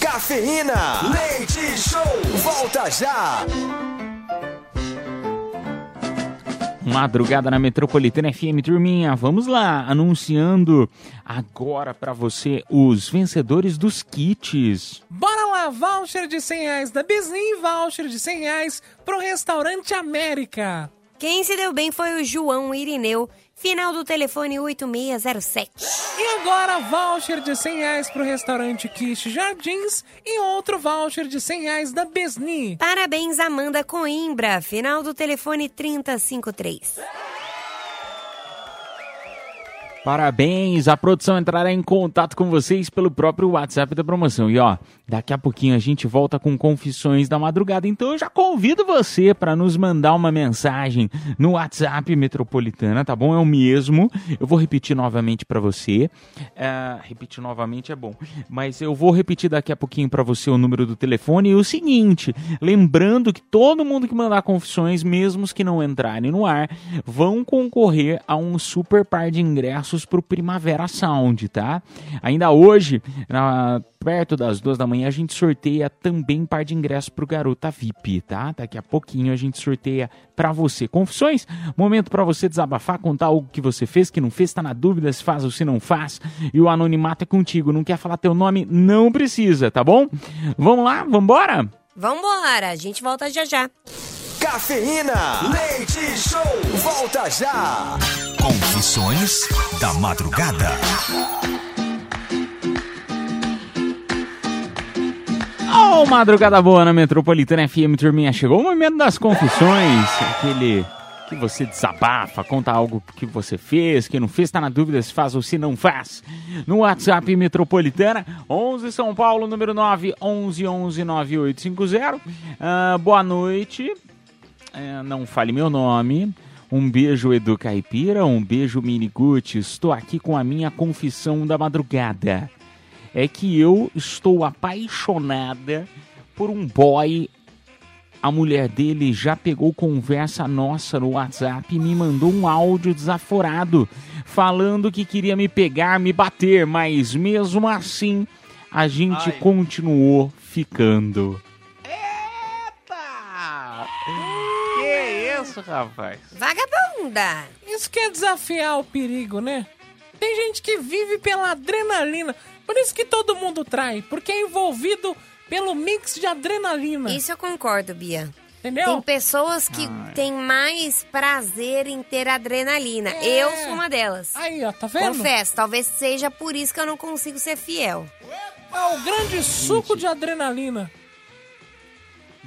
D: Cafeína, leite show, volta já.
A: Madrugada na Metropolitana FM, turminha. Vamos lá, anunciando agora pra você os vencedores dos kits.
C: Bora lá, voucher de 100 reais da Disney, voucher de 100 reais pro Restaurante América.
B: Quem se deu bem foi o João Irineu, final do telefone 8607.
C: E agora, voucher de 100 reais pro Restaurante Quiche Jardins e outro voucher de 100 reais da Besni.
B: Parabéns, Amanda Coimbra, final do telefone 3053.
A: Parabéns! A produção entrará em contato com vocês pelo próprio WhatsApp da promoção. E ó, daqui a pouquinho a gente volta com confissões da madrugada. Então eu já convido você para nos mandar uma mensagem no WhatsApp Metropolitana, tá bom? É o mesmo. Eu vou repetir novamente para você. É, repetir novamente é bom, mas eu vou repetir daqui a pouquinho para você o número do telefone. E o seguinte, lembrando que todo mundo que mandar confissões, mesmo os que não entrarem no ar, vão concorrer a um super par de ingressos para o Primavera Sound, tá? Ainda hoje, na- perto das duas da manhã, a gente sorteia também par de ingressos para o Garota VIP, tá? Daqui a pouquinho a gente sorteia para você. Confissões? Momento para você desabafar, contar algo que você fez, que não fez, tá na dúvida se faz ou se não faz. E o anonimato é contigo. Não quer falar teu nome? Não precisa, tá bom? Vamos lá, vambora?
B: Vambora, a gente volta já já.
D: Cafeína, leite show, volta já.
M: Confissões da madrugada.
A: Oh, madrugada boa na Metropolitana FM, turminha. Chegou o momento das confissões, aquele que você desabafa, conta algo que você fez, que não fez, tá na dúvida se faz ou se não faz. No WhatsApp Metropolitana, 11 São Paulo, número 9, 11 11 9850. Ah, boa noite. É, não fale meu nome. Um beijo, Edu Caipira. Um beijo, Mini Gucci. Estou aqui com a minha confissão da madrugada. É que eu estou apaixonada por um boy. A mulher dele já pegou conversa nossa no WhatsApp e me mandou um áudio desaforado, falando que queria me pegar, me bater, mas mesmo assim a gente
N: Ai.
A: continuou ficando.
C: Que
A: isso, rapaz?
B: Vagabunda!
C: Isso que é desafiar o perigo, né? Tem gente que vive pela adrenalina. Por isso que todo mundo trai, porque é envolvido pelo mix de adrenalina.
B: Isso eu concordo, Bia.
C: Entendeu?
B: Tem pessoas que têm mais prazer em ter adrenalina. Eu sou uma delas.
C: Aí, ó, tá vendo?
B: Confesso, talvez seja por isso que eu não consigo ser fiel.
C: É o grande suco de adrenalina.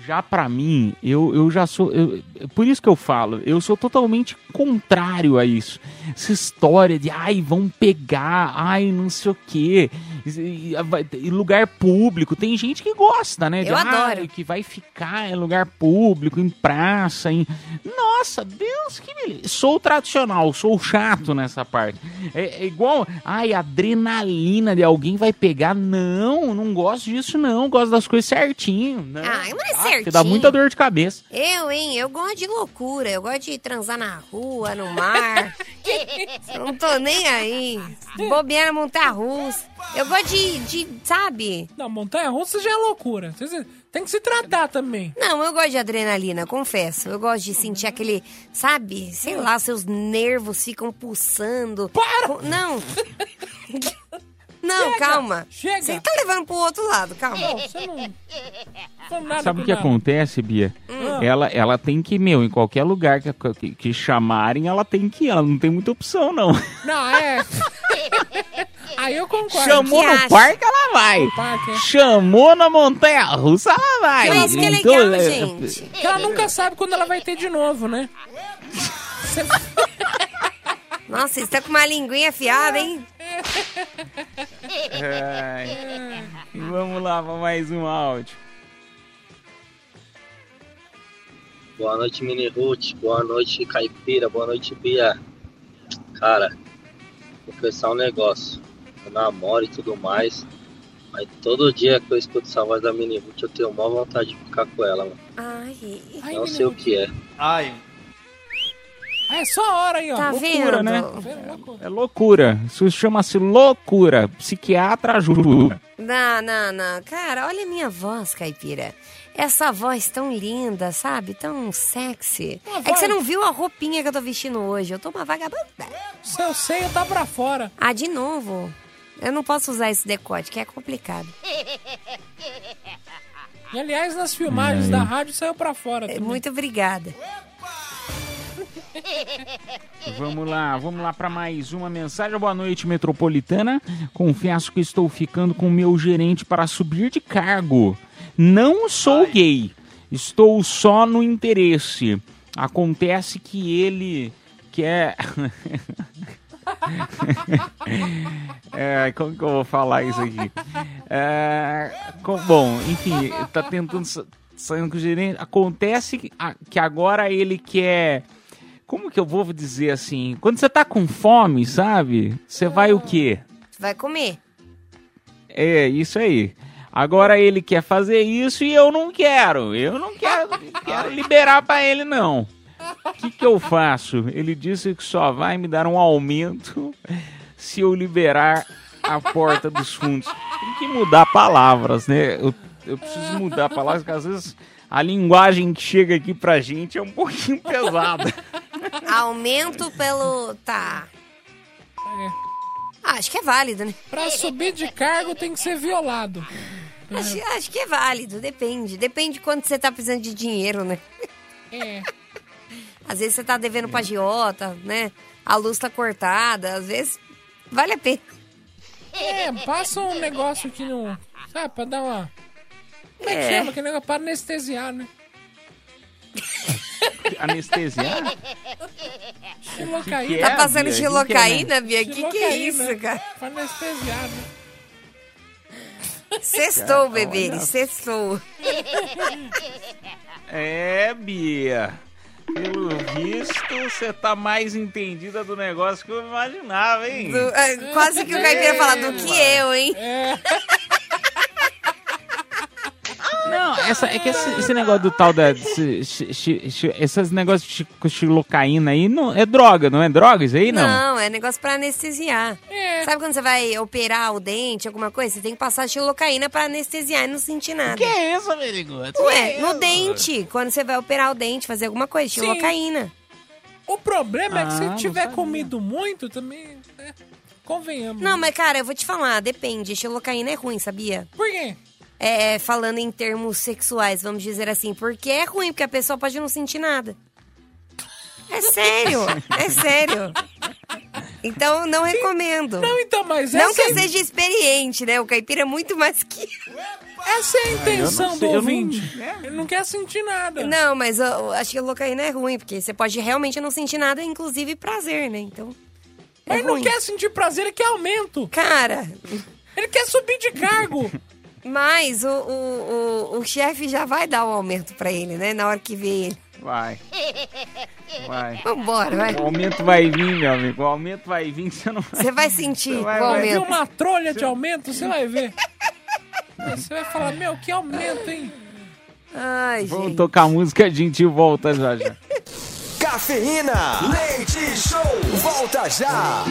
A: Já pra mim, eu, eu já sou. eu- por isso que eu falo, eu sou totalmente contrário a isso. Essa história de, ai, vão pegar, ai, não sei o quê. E- lugar público. Tem gente que gosta, né? de,
B: Eu
A: "Ah,
B: adoro."
A: que vai ficar em lugar público, em praça, em. Nossa, Deus que me. Sou tradicional, sou chato nessa parte. É, é igual, ai, adrenalina de alguém vai pegar. Não, não gosto disso, não. Gosto das coisas certinho. Não.
B: Ai, mas é
A: Ah,
B: certinho.
A: que dá muita dor de cabeça.
B: Eu, hein? Eu gosto de loucura. Eu gosto de transar na rua, no mar. *laughs* não tô nem aí. Bobear na montanha-russa. Eu gosto de, de, sabe?
C: Não, montanha-russa já é loucura. Tem que se tratar também.
B: Não, eu gosto de adrenalina, confesso. Eu gosto de sentir aquele, sabe? Sei lá, seus nervos ficam pulsando. Para! Não. *laughs* Não,
C: Chega,
B: calma.
C: chega.
B: Você tá levando pro outro lado, calma.
C: Não, você não. Foi nada
A: Sabe o que
C: nada.
A: acontece, Bia?
C: Hum.
A: Ela, ela tem que, meu, em qualquer lugar que, que, que chamarem, ela tem que ir. Ela não tem muita opção, não.
C: Não, é. *laughs* Aí eu concordo.
A: Chamou
C: Que
A: no
C: acha?
A: parque, ela vai.
C: Parque, é.
A: Chamou na montanha russa, ela vai.
C: Mas que
A: Então,
C: legal,
A: é-
C: gente. Que ela nunca sabe quando ela vai ter de novo, né? *laughs*
B: Nossa, você tá com uma linguinha afiada, hein?
A: Ai. Vamos lá para mais um áudio.
O: Boa noite, Mini Ruth. Boa noite, Caipira. Boa noite, Bia. Cara, vou confessar um negócio. Eu namoro e tudo mais. Mas todo dia que eu escuto essa voz da Mini Ruth, eu tenho maior vontade de ficar com ela, mano.
B: Ai.
O: Não sei o que é.
N: Ai.
C: É só a hora aí, ó.
B: Tá
A: Loucura,
B: vendo?
A: né? É loucura. Isso chama-se loucura. Psiquiatra ajuda.
B: Não, não, não. Cara, olha a minha voz, caipira. Essa voz tão linda, sabe? Tão sexy.
C: Uma
B: É que você não viu a roupinha que eu tô vestindo hoje. Eu tô uma vagabunda.
C: Seu seio tá pra fora.
B: Ah, de novo. Eu não posso usar esse decote, que é complicado.
C: E aliás, nas filmagens
A: Ai.
C: da rádio saiu pra fora. também.
B: Muito obrigada.
A: Vamos lá, vamos lá para mais uma mensagem. Boa noite, metropolitana. Confesso que estou ficando com o meu gerente para subir de cargo. Não sou gay, estou só no interesse. Acontece que ele quer. *laughs* É, como que eu vou falar isso aqui? É, com- bom, enfim, tá tentando sa- saindo com o gerente. Acontece que, a- que agora ele quer. Como que eu vou dizer assim? Quando você tá com fome, sabe? Você vai o quê?
B: Vai comer.
A: É, isso aí. Agora ele quer fazer isso e eu não quero. Eu não quero, *laughs* quero liberar pra ele, não. O que, que eu faço? Ele disse que só vai me dar um aumento se eu liberar a porta dos fundos. Tem que mudar palavras, né? Eu, eu preciso mudar palavras, porque às vezes a linguagem que chega aqui pra gente é um pouquinho *laughs* pesada.
B: Aumento pelo. Tá. Ah, acho que é válido, né?
C: Pra subir de cargo tem que ser violado.
B: Acho, acho que é válido, depende. Depende de quanto você tá precisando de dinheiro, né?
C: É.
B: Às vezes você tá devendo pra giota, né? A luz tá cortada, às vezes vale a pena.
C: É, passa um negócio aqui no. Sabe, pra dar uma. Como é que
B: É.
C: chama? Que negócio pra anestesiar, né? *laughs*
A: Anestesiar?
C: Xilocaína.
A: Que que
B: Tá
A: é,
B: passando
A: Bia? Que
B: xilocaína,
A: que é,
B: Bia? Que que é isso, cara?
C: Pra anestesiar, né?
B: Sextou, bebê,
A: olha.
B: sextou.
A: É, Bia. Pelo visto, você tá mais entendida do negócio que eu imaginava, hein?
B: Do- é, quase que o Caipira fala do que eu, hein?
A: Não, essa, é que esse, esse negócio do tal da. esse- esses negócios de xilocaína aí não, é droga, não é droga isso aí, não?
B: Não, é negócio pra anestesiar. Sabe quando você vai operar o dente, alguma coisa? Você tem que passar xilocaína pra anestesiar e não sentir nada.
A: Que é isso, Merigoto?
B: Ué, no dente. Quando você vai operar o dente, fazer alguma coisa,
C: Sim.
B: xilocaína.
C: O problema é que
A: Ah,
C: se
A: não
C: tiver
A: sabia.
C: comido muito também. né, convenhamos.
B: Não, mas cara, eu vou te falar, depende. Xilocaína é ruim, sabia?
C: Por quê?
B: É, falando em termos sexuais, vamos dizer assim, porque é ruim, porque a pessoa pode não sentir nada. É sério, *laughs* é sério. Então, não recomendo.
C: Não, então, mas
B: Não
C: essa
B: que eu
C: é-
B: seja experiente, né? O caipira é muito mais que.
C: Essa é a intenção
A: sei,
C: do
A: eu não-
C: ouvinte. Ele não quer sentir nada.
B: Não, mas eu, eu acho que a xilocaína é ruim, porque você pode realmente não sentir nada, inclusive prazer, né? Então. É
C: Mas não
B: ruim.
C: quer sentir prazer, ele quer aumento.
B: Cara,
C: Ele quer subir de cargo. *laughs*
B: mas o, o, o, o chefe já vai dar o aumento pra ele, né? Na hora que vê ele.
A: Vai. Vai.
B: Vambora, vai.
A: O aumento vai vir, meu amigo. O aumento vai vir, você não vai.
B: Você vai sentir
A: Você vai-
B: o
A: vai
C: Vai vir
B: aumento.
C: uma trolha de aumento, você vai ver. Você vai falar, meu, que aumento, hein?
B: Ai,
A: Vamos
B: gente.
A: tocar música, a gente volta já já.
D: Cafeína, leite show, volta já.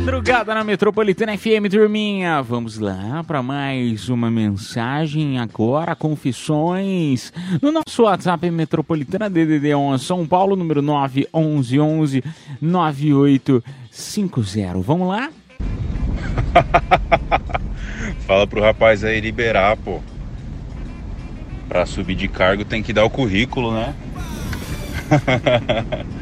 A: Madrugada na Metropolitana FM, turminha. Vamos lá para mais uma mensagem agora, confissões. No nosso WhatsApp Metropolitana DDD 11 São Paulo, número 911 9850. Vamos lá? *laughs*
N: Fala pro rapaz aí liberar, pô. Pra subir de cargo tem que dar o currículo, né? *laughs*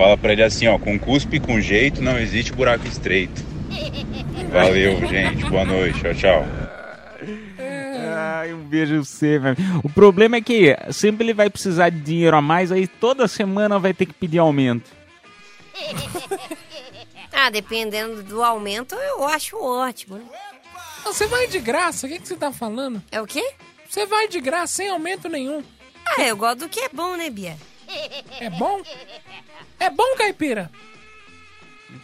N: Fala pra ele assim, ó, com cuspe e com jeito não existe buraco estreito. Valeu, gente. Boa noite. Tchau, tchau.
A: Ai, um beijo pra você, velho. O problema é que sempre ele vai precisar de dinheiro a mais, aí toda semana vai ter que pedir aumento. *laughs*
B: Ah, dependendo do aumento, eu acho ótimo, né?
C: Você vai de graça, o que, que você tá falando?
B: É o quê?
C: Você vai de graça, sem aumento nenhum.
B: Ah, eu gosto do que é bom, né, Bia?
C: É bom? É bom, caipira?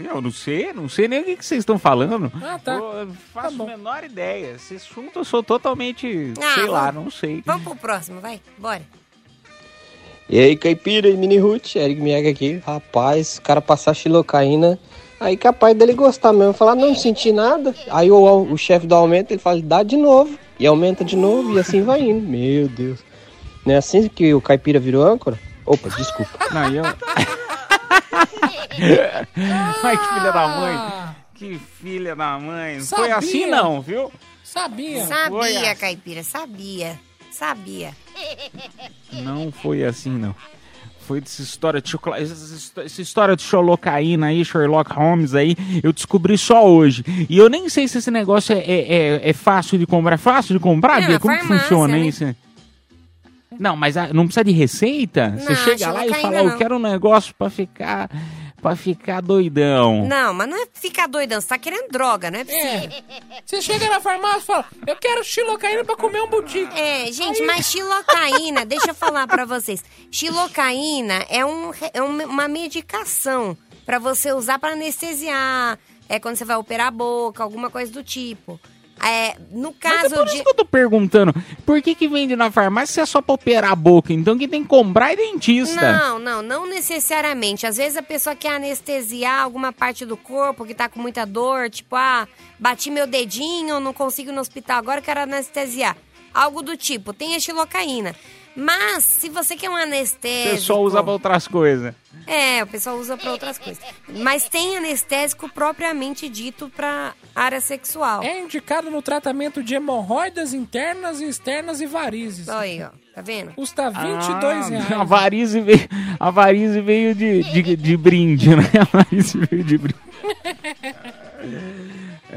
A: Eu não sei, não sei nem o que, que vocês estão falando.
C: Ah, tá.
A: Eu faço
C: Tá
A: a menor ideia. Esse assunto eu sou totalmente,
B: Ah,
A: sei lá, não sei.
B: Vamos pro próximo, vai. Bora.
H: E aí, Caipira e Mini Ruth, Eric Miega aqui. Rapaz, o cara passar xilocaína, aí capaz dele gostar mesmo. Falar, não senti nada. Aí o, o chefe do aumento, ele fala, dá de novo. E aumenta de novo, e assim vai indo. Meu Deus. Não é assim que o Caipira virou âncora? Opa, desculpa.
A: Não, eu... *laughs* Ai, que filha da mãe. Que filha da mãe. Não Foi
C: Sabia.
A: assim não, viu?
C: Sabia.
B: Sabia,
A: assim.
B: caipira, sabia. Sabia.
A: Não foi assim, não. Foi dessa história de chocolate. Essa, essa história de xolocaína aí, Sherlock Holmes aí, eu descobri só hoje. E eu nem sei se esse negócio é, é, é- é fácil de comprar. É fácil de comprar,
B: É,
A: Bia?
B: na
A: Como que
B: farmácia,
A: funciona
B: né?
A: isso? Não, mas ah, não precisa de receita? Você
B: Não,
A: chega lá e fala, eu quero um negócio pra ficar. pra ficar doidão.
B: Não, mas não é ficar doidão, você tá querendo droga, não é possível.
C: Você chega na farmácia e fala, eu quero xilocaína pra comer um butico.
B: É, gente,
C: Aí-
B: mas xilocaína, *laughs* deixa eu falar pra vocês. Xilocaína é, um, é um- uma medicação pra você usar pra anestesiar. É quando você vai operar a boca, alguma coisa do tipo. É, no
A: Mas é
B: caso
A: por
B: de.
A: isso que eu tô perguntando, por que que vende na farmácia se é só pra operar a boca? Então quem tem que comprar é dentista.
B: Não, não, não necessariamente. Às vezes a pessoa quer anestesiar alguma parte do corpo que tá com muita dor, tipo, ah, bati meu dedinho, não consigo ir no hospital, agora quero anestesiar. Algo do tipo, tem a xilocaína. Mas, se você quer um anestésico...
A: Você só usa pra outras coisas.
B: É, o pessoal usa pra outras coisas. Mas tem anestésico propriamente dito pra área sexual.
C: É indicado no tratamento de hemorroidas internas e externas e varizes.
B: Olha aí, ó. Tá vendo?
C: Custa 22 reais.
A: Ah, A varize veio, a varize veio de, de, de brinde, né? A varize veio de brinde. *laughs*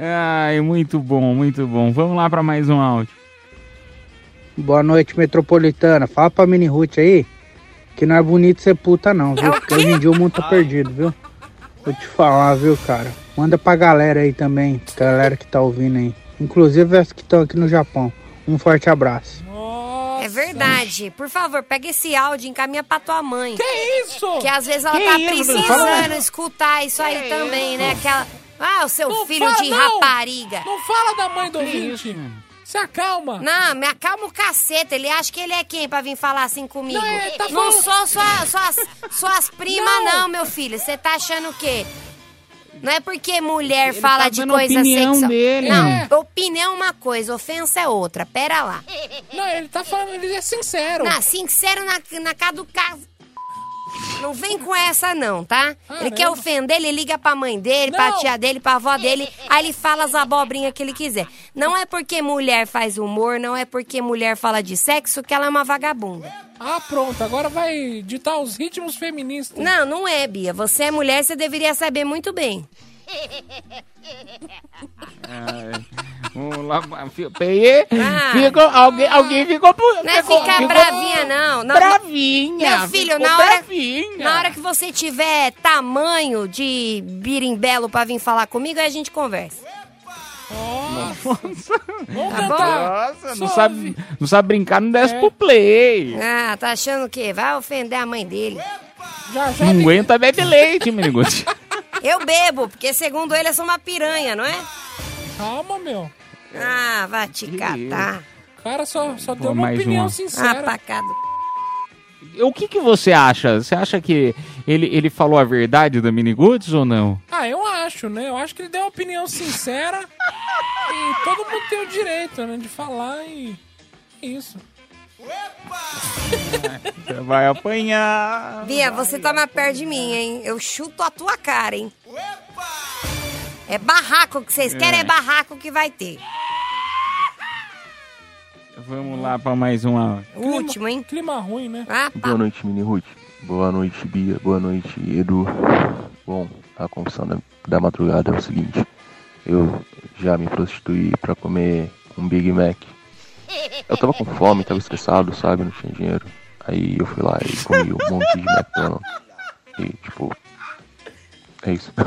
A: Ai, muito bom, muito bom. Vamos lá pra mais um áudio.
P: Boa noite, metropolitana. Fala pra Mini Ruth aí que não é bonito ser puta, não, viu? Porque hoje em dia o mundo tá perdido, viu? Vou te falar, viu, cara? Manda pra galera aí também, galera que tá ouvindo aí. Inclusive as que estão aqui no Japão. Um forte abraço.
B: É verdade. Por favor, pega esse áudio e encaminha pra tua mãe.
C: Que isso?
B: Que às vezes ela
C: Que
B: tá
C: isso?
B: precisando escutar isso aí também, né? Aquela. Ah, o seu
C: Não
B: filho
C: fala,
B: de
C: não.
B: rapariga.
C: Não fala da mãe do ouvinte. Se acalma.
B: Não, me acalma o caceta. Ele acha que ele é quem pra vir falar assim comigo?
C: Não, é, tá
B: Não
C: falando-
B: sou sua, suas, suas primas,
C: Não.
B: não. meu filho. Você tá achando o quê? Não é porque mulher
A: Ele
B: fala
A: tá
B: de coisa
A: opinião
B: sexual.
A: dele.
B: Não,
A: É.
B: opinião é uma coisa, ofensa é outra. Pera lá.
C: Não, ele tá falando, ele é sincero.
B: Não, sincero na, na cara do caso. Não vem com essa não, tá? Ele quer ofender, ele liga pra mãe dele, pra
C: Não.
B: tia dele, pra avó dele, *laughs* aí ele fala as abobrinhas que ele quiser. Não é porque mulher faz humor, não é porque mulher fala de sexo que ela é uma vagabunda.
C: Ah, pronto. Agora vai ditar os ritmos feministas.
B: Não, não é, Bia. Você é mulher, você deveria saber muito bem.
A: Vamos lá, Peie,
B: Ah.
A: ficou, alguém, alguém ficou...
B: Não é
A: ficou-
B: ficar
A: ficou
B: bravinha, não. não
A: Bravinha,
B: Meu filho, na hora,
A: bravinha.
B: na hora que você tiver tamanho de birimbelo pra vir falar comigo, aí a gente conversa. Tá bom?
A: Nossa, não sabe, não sabe brincar, não desce pro play.
B: Ah, tá achando o quê? Vai ofender a mãe dele.
C: Já, já.
A: Não aguenta, bebe leite, meninote. *laughs*
B: Eu bebo, porque segundo ele eu sou uma piranha, não é?
C: Calma, meu.
B: Ah, vai te catar.
C: O cara só, só deu uma
A: mais
C: opinião
A: uma.
C: sincera.
B: Ah, pacado.
A: O que, que você acha? Você acha que ele, ele falou a verdade da Miniguts ou não?
C: Ah, eu acho, né? Eu acho que ele deu uma opinião sincera *laughs* e todo mundo tem o direito, né? De falar e... Isso.
A: Você vai apanhar.
B: Bia, você tá mais perto de mim, hein? Eu chuto a tua cara, hein? É barraco que vocês querem, é barraco que vai ter.
A: Vamos lá pra mais uma.
B: O último, hein?
C: Clima ruim, né?
B: Ah,
Q: Boa noite, Mini Ruth. Boa noite, Bia. Boa noite, Edu. Bom, a confissão da, da madrugada é o seguinte: eu já me prostituí pra comer um Big Mac. Eu tava com fome, tava estressado, sabe? Não tinha dinheiro. Aí eu fui lá e comi um monte de McDonald's. E, tipo. É isso. *laughs*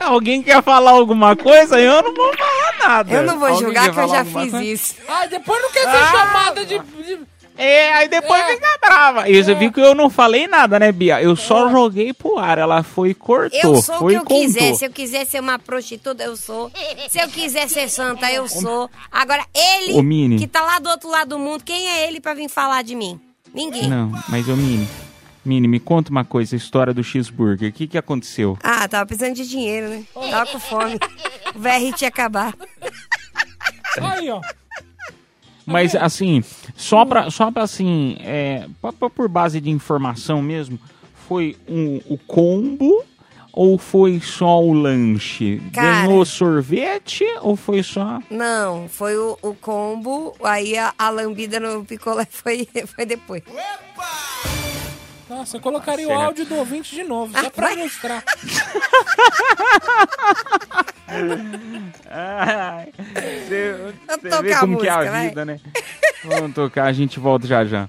A: Alguém quer falar alguma coisa? Eu não vou falar nada.
B: Eu não vou
A: Alguém
B: julgar que eu já fiz
A: coisa?
B: isso.
C: Ah, depois não quer ser
A: Ah,
C: chamada de... de-
A: É, aí depois fica brava. E você viu que eu não falei nada, né, Bia? Eu só joguei pro ar. Ela foi e cortou.
B: Eu sou o
A: foi
B: que
A: e
B: eu
A: contou.
B: quiser. Se eu quiser ser uma prostituta, eu sou. Se eu quiser ser santa, eu sou. Agora, ele,
A: Mini.
B: que tá lá do outro lado do mundo, quem é ele pra vir falar de mim? Ninguém.
A: Não, mas ô Mini. Mini, me conta uma coisa, a história do cheeseburger. O que que aconteceu?
B: Ah, tava precisando de dinheiro, né? Tava com fome. O VR tinha acabado.
C: Aí, ó.
A: Mas assim, só pra, só pra assim, é, pra- pra- por base de informação mesmo, foi um, o combo ou foi só o lanche?
B: Cara.
A: Ganhou sorvete ou foi só...
B: Não, foi o, o combo, aí a, a lambida no picolé *laughs* foi, foi depois.
C: Nossa, eu colocaria o
A: Certo.
C: áudio do ouvinte de novo, só pra mostrar.
A: Você
B: Vamos tocar
A: vê como que é
B: música,
A: a
B: vai.
A: vida, né? Vamos tocar, a gente volta já já.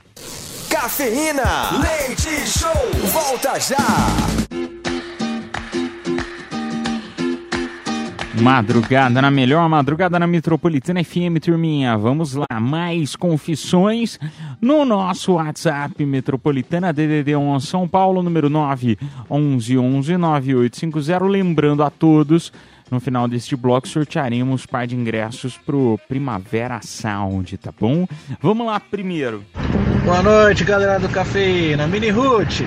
D: Cafeína. Leite Show. Volta já.
A: Madrugada na melhor, madrugada na Metropolitana FM, turminha. Vamos lá, mais confissões no nosso WhatsApp Metropolitana DDD 1 São Paulo, número 9 11 11 9850. Lembrando a todos, no final deste bloco sortearemos par de ingressos pro Primavera Sound, tá bom? Vamos lá primeiro.
R: Boa noite, galera do Cafeína. Mini Ruth,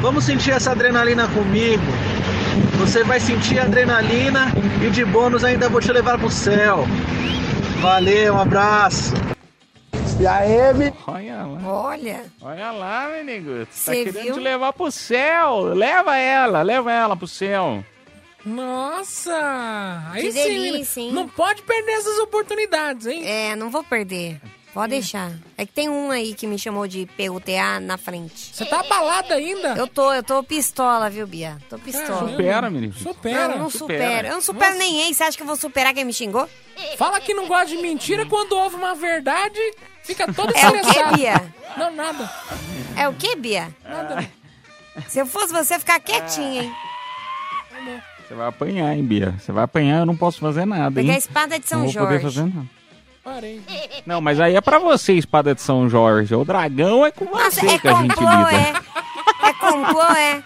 R: vamos sentir essa adrenalina comigo. Você vai sentir adrenalina e de bônus ainda vou te levar pro céu. Valeu, um abraço.
P: E aí, me...
A: Olha lá.
B: Olha.
A: Olha lá, menino. Tá querendo
B: viu?
A: te levar pro céu. Leva ela, leva ela pro céu.
C: Nossa! Aí
B: Que
C: sim,
B: delícia, hein?
C: Não pode perder essas oportunidades, hein?
B: É, não vou perder. Pode deixar. É que tem um aí que me chamou de PUTA na frente.
C: Você tá abalada ainda?
B: Eu tô, eu tô pistola, viu, Bia? Tô pistola.
A: Supera, menino.
C: Supera.
B: Não, não
A: supera.
B: supero. Eu não supero
C: Nossa.
B: nem. Você acha que eu vou superar quem me xingou?
C: Fala que não gosta de mentira quando ouve uma verdade, fica todo
B: É o quê,
C: estressado.
B: Bia?
C: Não, nada.
B: É o quê, Bia?
C: Nada.
B: Se eu fosse você, ficar quietinha, hein?
A: Você vai apanhar, hein, Bia? Você vai apanhar, eu não posso fazer nada, hein?
B: Pegar a espada de São
A: não vou poder
B: Jorge.
A: fazer nada.
C: Parei.
A: Não, mas aí é pra você, espada de São Jorge. O dragão é com
B: Nossa,
A: você
B: é
A: que a gente
B: complô,
A: lida.
B: é. É complô, é.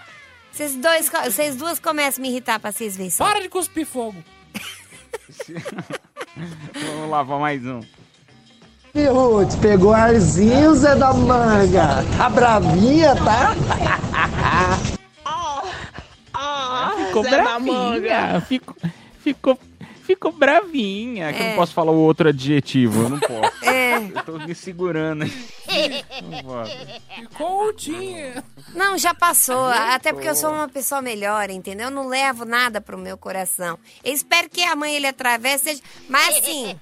B: Vocês, dois, vocês duas começam a me irritar pra vocês verem só.
C: Para de cuspir fogo. *laughs*
A: Vamos lá, pra mais um.
P: E Ruth, pegou arzinho, Zé da Manga. Tá bravinha, tá? *laughs*
A: Ficou
P: Zé da
A: bravinha. Ficou, ficou, ficou bravinha. Que eu
B: É.
A: não posso falar o outro adjetivo, eu não posso.
B: É.
A: Eu tô me segurando. Não posso.
C: Ficou ultinha.
B: Não, já passou. Até porque eu sou uma pessoa melhor, entendeu? Eu não levo nada pro meu coração. Eu espero que a mãe ele atravesse. Seja... Mas assim,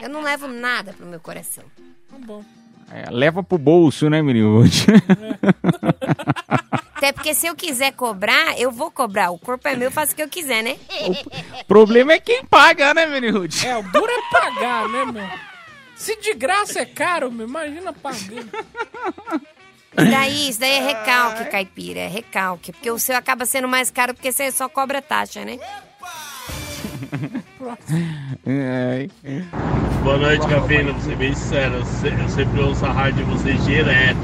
B: eu não levo nada pro meu coração.
C: Tá bom.
A: É, leva pro bolso, né, menino? *laughs*
B: Até porque se eu quiser cobrar, eu vou cobrar. O corpo é meu, eu faço o que eu quiser, né?
A: O problema é quem paga, né, menino?
C: É, o duro é pagar, né, meu? Se de graça é caro, meu, imagina pagando.
B: Isso daí, isso daí é recalque, caipira. É recalque. Porque o seu acaba sendo mais caro porque você só cobra taxa, né?
A: É, *laughs* é. *laughs*
S: Boa noite, Cafeína. Vou ser bem sincero, eu se- eu sempre ouço a rádio de vocês direto.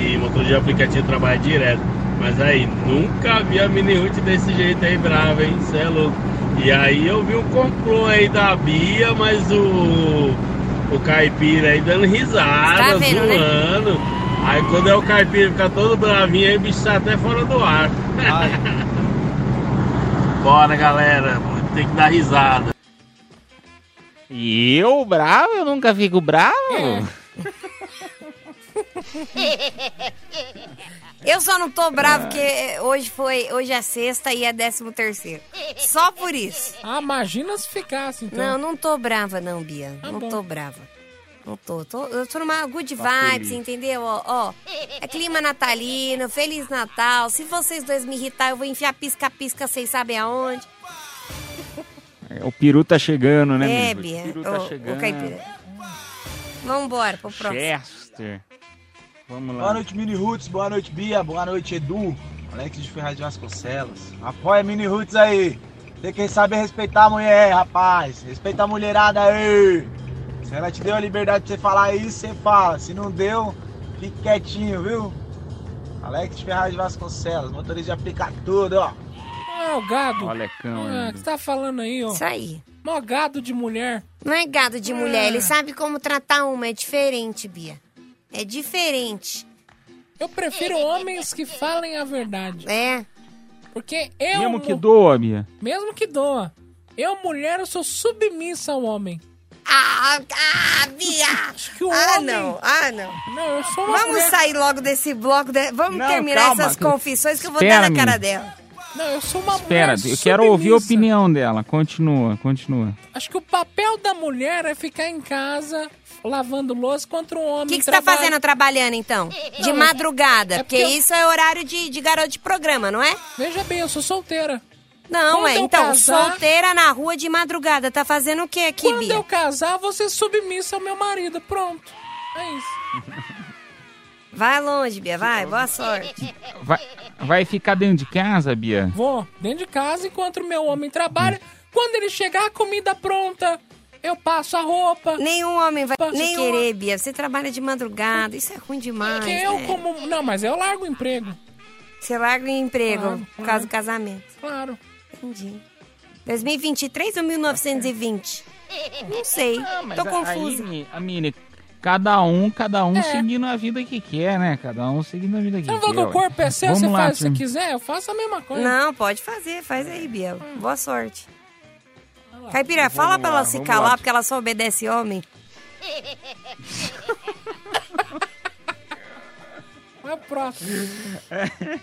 S: E motor de aplicativo trabalha direto. Mas aí, nunca vi a mini Ruth desse jeito aí, brava, hein? Cê é louco. E aí eu vi um complô aí da Bia, mas o, o caipira aí dando risada,
B: Tá vendo, né?
S: zoando. Aí quando é o caipira ficar todo bravinho, aí o bicho tá até fora do ar. *laughs* Bora, galera. Tem que dar risada.
A: E eu, bravo? Eu nunca fico bravo? *laughs*
B: Eu só não tô bravo porque hoje foi, hoje é sexta e é décimo terceiro. Só por isso.
C: Ah, imagina se ficasse, então.
B: Não, não tô brava não, Bia.
C: Tá
B: não
C: bom.
B: tô brava. Não tô, tô. Eu tô numa good
C: Tá
B: vibes,
C: feliz.
B: entendeu? Ó, ó, é clima natalino, Feliz Natal. Se vocês dois me irritar, eu vou enfiar pisca-pisca, vocês sabem aonde.
A: É, O peru tá chegando, né,
B: é? Bia.
A: O peru tá chegando.
B: Caipira. Vambora pro próximo.
A: Chester. Vamos lá.
T: Boa noite, Mini Roots. Boa noite, Bia. Boa noite, Edu. Alex de Ferraz de Vasconcelos. Apoia Mini Roots aí. Tem que saber respeitar a mulher, rapaz. Respeita a mulherada aí. Se ela te deu a liberdade de você falar isso, você fala. Se não deu, fique quietinho, viu? Alex de Ferraz de Vasconcelos. Motorista de aplicar tudo, ó.
C: Ah, o gado.
A: Molecão,
C: Ah, o que você tá falando aí, ó?
B: Isso aí.
C: Mó gado de mulher.
B: Não é gado de mulher, ele sabe como tratar uma. É diferente, Bia. É diferente.
C: Eu prefiro homens que falem a verdade.
B: É.
C: Porque eu.
A: Mesmo que doa, Bia.
C: Mesmo que doa. Eu, mulher, eu sou submissa ao homem.
B: Ah, ah, Bia!
C: que o
B: ah,
C: homem-
B: não, ah, não.
C: Não, eu sou uma
B: Vamos
C: mulher-
B: sair logo desse bloco. de- Vamos
A: Não,
B: terminar
A: calma.
B: essas confissões que eu vou
A: Espera,
B: dar na cara dela.
C: Não, eu sou uma
A: Espera,
C: mulher
A: eu quero ouvir a opinião dela. Continua, continua.
C: Acho que o papel da mulher é ficar em casa lavando louça contra um homem
B: O que, que você tá
C: trabalha-
B: fazendo trabalhando, então? De
C: Não,
B: madrugada.
C: é
B: porque
C: porque eu-
B: isso é horário de, de garoto de programa, não é?
C: Veja bem, eu sou solteira.
B: Não,
C: Quando
B: é. Então,
C: casar-
B: solteira na rua de madrugada. Tá fazendo o que aqui,
C: Quando
B: Bia?
C: eu casar, você submissa ao meu marido. Pronto. É isso.
B: Vai longe, Bia, vai, boa sorte.
A: Vai, vai ficar dentro de casa, Bia?
C: Vou dentro de casa enquanto o meu homem trabalha. Quando ele chegar, a comida pronta. Eu passo a roupa.
B: Nenhum homem vai nem querer, Bia. Você trabalha de madrugada, isso é ruim demais.
C: Eu
B: né?
C: como. Não, mas eu largo o emprego.
B: Você larga o emprego
C: Claro,
B: por causa do casamento.
C: Claro.
B: Entendi. 2023 ou 1920? *laughs* Não sei,
A: Mas
B: tô
A: a-
B: confusa.
A: Aí, a Mini, cada um, cada um
C: É.
A: seguindo a vida que quer, né? Cada um seguindo a vida que quer.
C: que o corpo é seu,
A: Vamos
C: você
A: lá,
C: faz o que você quiser, eu faço a mesma coisa.
B: Não, pode fazer, faz aí, Bia. Boa sorte.
C: lá.
B: Caipira,
A: Vamos
B: fala pra
A: lá,
B: ela se calar,
A: lá.
B: porque ela só obedece homem. *laughs*
C: Vai próximo. *laughs*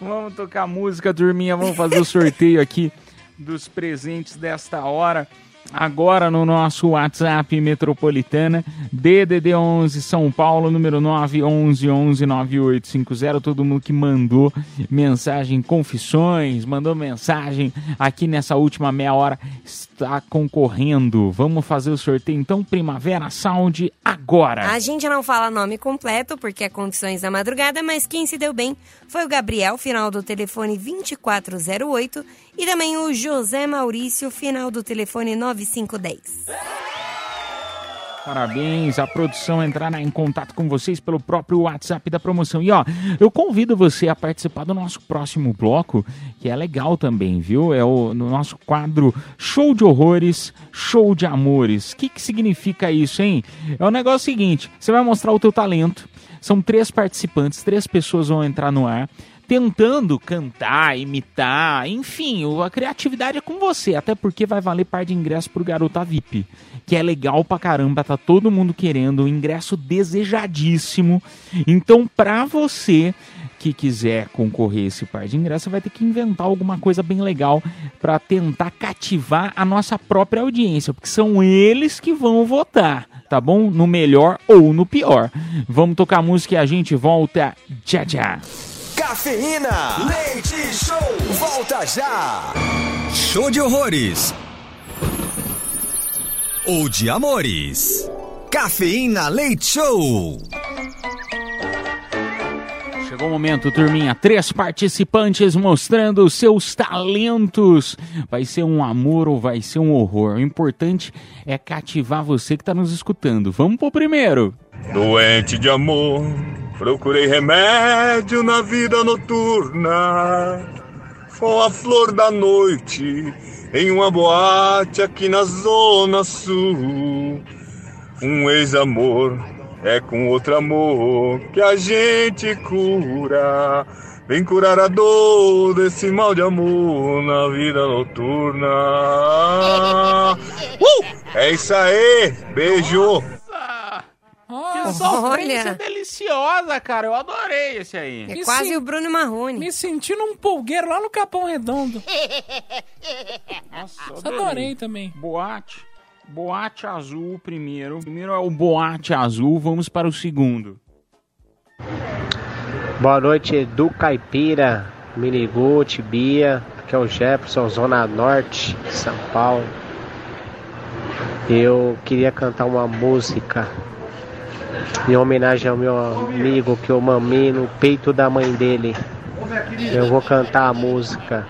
A: Vamos tocar música, turminha. Vamos fazer o sorteio aqui dos presentes desta hora. Agora no nosso WhatsApp Metropolitana, DDD 11 São Paulo, número 911119850. Todo mundo que mandou mensagem, confissões, mandou mensagem aqui nessa última meia hora está concorrendo. Vamos fazer o sorteio então, Primavera Sound, agora.
B: A gente não fala nome completo, porque é Confissões da Madrugada, mas quem se deu bem foi o Gabriel, final do telefone 2408, e também o José Maurício, final do telefone 9510.
A: Parabéns, a produção entrará em contato com vocês pelo próprio WhatsApp da promoção. E ó, eu convido você a participar do nosso próximo bloco, que é legal também, viu? É o no nosso quadro Show de Horrores, Show de Amores. O que, que significa isso, hein? É o negócio seguinte: você vai mostrar o teu talento. São três participantes, três pessoas vão entrar no ar tentando cantar, imitar, enfim, a criatividade é com você, até porque vai valer par de ingresso pro Garota VIP, que é legal pra caramba, tá todo mundo querendo, um ingresso desejadíssimo. Então, pra você que quiser concorrer a esse par de ingressos, você vai ter que inventar alguma coisa bem legal pra tentar cativar a nossa própria audiência, porque são eles que vão votar, tá bom? No melhor ou no pior. Vamos tocar música e a gente volta já já.
D: Cafeína, leite show, volta já.
M: Show de horrores. Ou de amores. Cafeína Leite Show.
A: Chegou o momento, turminha. Três participantes mostrando seus talentos. Vai ser um amor ou vai ser um horror? O importante é cativar você que está nos escutando. Vamos pro primeiro.
U: Doente de amor, procurei remédio na vida noturna. Foi a flor da noite em uma boate aqui na Zona Sul. Um ex-amor é com outro amor que a gente cura. Vem curar a dor desse mal de amor na vida noturna. *laughs* Uh! É isso aí, beijo!
A: Que sofrência deliciosa, cara. Eu adorei esse aí.
B: É quase o Bruno Marrone.
C: Me sentindo um polgueiro lá no Capão Redondo.
A: Nossa, eu
C: Isso adorei também.
A: Boate. Boate azul primeiro. Primeiro é o boate azul. Vamos para o segundo.
V: Boa noite, Edu Caipira, Miniguti, Bia. Aqui é o Jefferson, Zona Norte, São Paulo. Eu queria cantar uma música em homenagem ao meu amigo que eu mamei no peito da mãe dele. Eu vou cantar a música.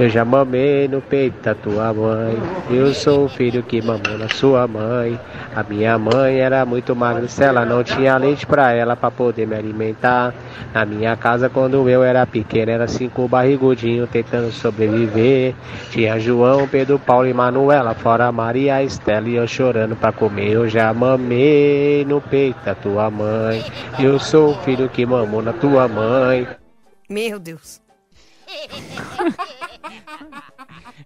V: Eu já mamei no peito da tua mãe. Eu sou o filho que mamou na sua mãe. A minha mãe era muito magra, se ela não tinha leite pra ela pra poder me alimentar. Na minha casa, quando eu era pequeno, era cinco barrigudinhos tentando sobreviver. Tinha João, Pedro, Paulo e Manuela, fora Maria, Estela e eu chorando pra comer. Eu já mamei no peito da tua mãe. Eu sou o filho que mamou na tua mãe.
B: Meu Deus. *laughs*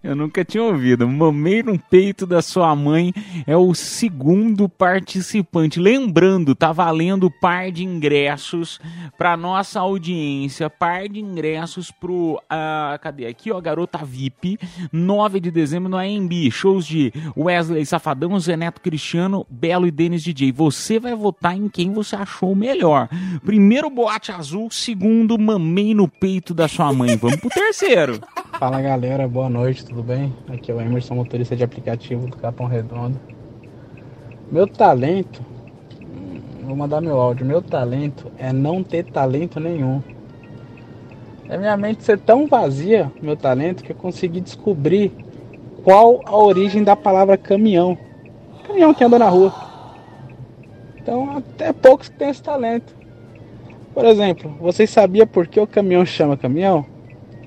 A: Eu nunca tinha ouvido. Mamei no peito da sua mãe é o segundo participante. Lembrando, tá valendo par de ingressos para nossa audiência, par de ingressos pro ah, cadê aqui, ó, Garota VIP, 9 de dezembro no AMB, shows de Wesley Safadão, Zeneto Cristiano, Belo e Denis DJ. Você vai votar em quem você achou melhor. Primeiro boate azul, segundo mamei no peito da sua mãe. Vamos pro terceiro.
P: Fala galera, boa noite, tudo bem? Aqui é o Emerson, motorista de aplicativo do Capão Redondo. Meu talento, vou mandar meu áudio. Meu talento é não ter talento nenhum. É minha mente ser tão vazia, meu talento, que eu consegui descobrir qual a origem da palavra caminhão. Caminhão que anda na rua. Então, até poucos têm esse talento. Por exemplo, vocês sabiam por que o caminhão chama caminhão?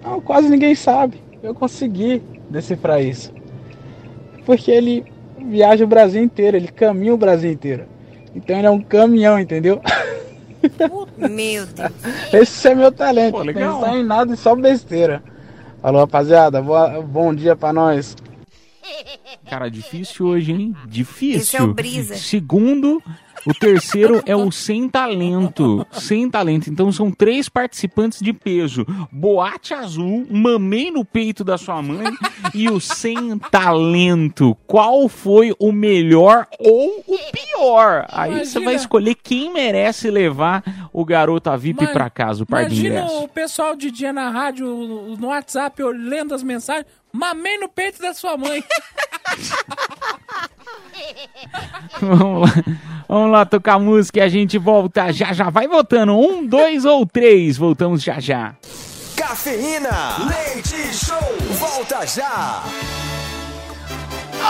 P: Não, quase ninguém sabe. Eu consegui decifrar isso. Porque ele viaja o Brasil inteiro, ele caminha o Brasil inteiro. Então ele é um caminhão, entendeu?
B: Meu *laughs* Deus.
P: Esse é meu talento.
A: Pô, legal.
P: Pensar em nada e só besteira. Falou, rapaziada. Boa, bom dia pra nós.
A: Cara, difícil hoje, hein? Difícil.
B: Esse é o Brisa.
A: Segundo, o terceiro é o sem talento. Sem talento. Então são três participantes de peso: Boate Azul, Mamei no peito da sua mãe e o sem talento. Qual foi o melhor ou o pior? Aí você
C: Imagina.
A: vai escolher quem merece levar o garota VIP
C: Mas-
A: pra casa, o par de
C: Imagina
A: ingressos.
C: o pessoal de dia na rádio, no WhatsApp, olhando as mensagens. Mamei no peito da sua mãe. *laughs*
A: Vamos lá, vamos lá tocar música e a gente volta já já. Vai votando, um, dois ou três. Voltamos já já.
D: Cafeína. Leite Show. Volta já.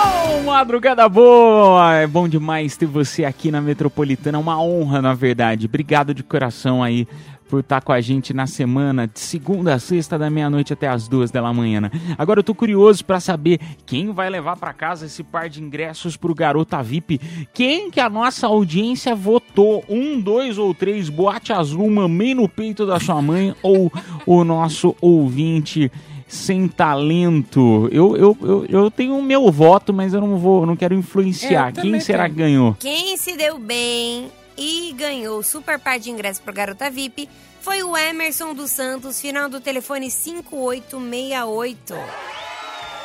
A: Oh, madrugada boa! É bom demais ter você aqui na Metropolitana. Uma honra, na verdade. Obrigado de coração aí por estar com a gente na semana, de segunda a sexta, da meia-noite até as duas da manhã. Agora eu tô curioso pra saber quem vai levar pra casa esse par de ingressos pro Garota VIP. Quem que a nossa audiência votou? Um, dois ou três? Boate Azul, Mamei no peito da sua mãe ou o nosso ouvinte sem talento. Eu, eu, eu, eu tenho o meu voto, mas eu não vou, não quero influenciar.
B: Eu
A: Quem será
B: tenho.
A: que ganhou?
B: Quem se deu bem e ganhou o super par de ingressos pro Garota VIP foi o Emerson dos Santos, final do telefone 5868.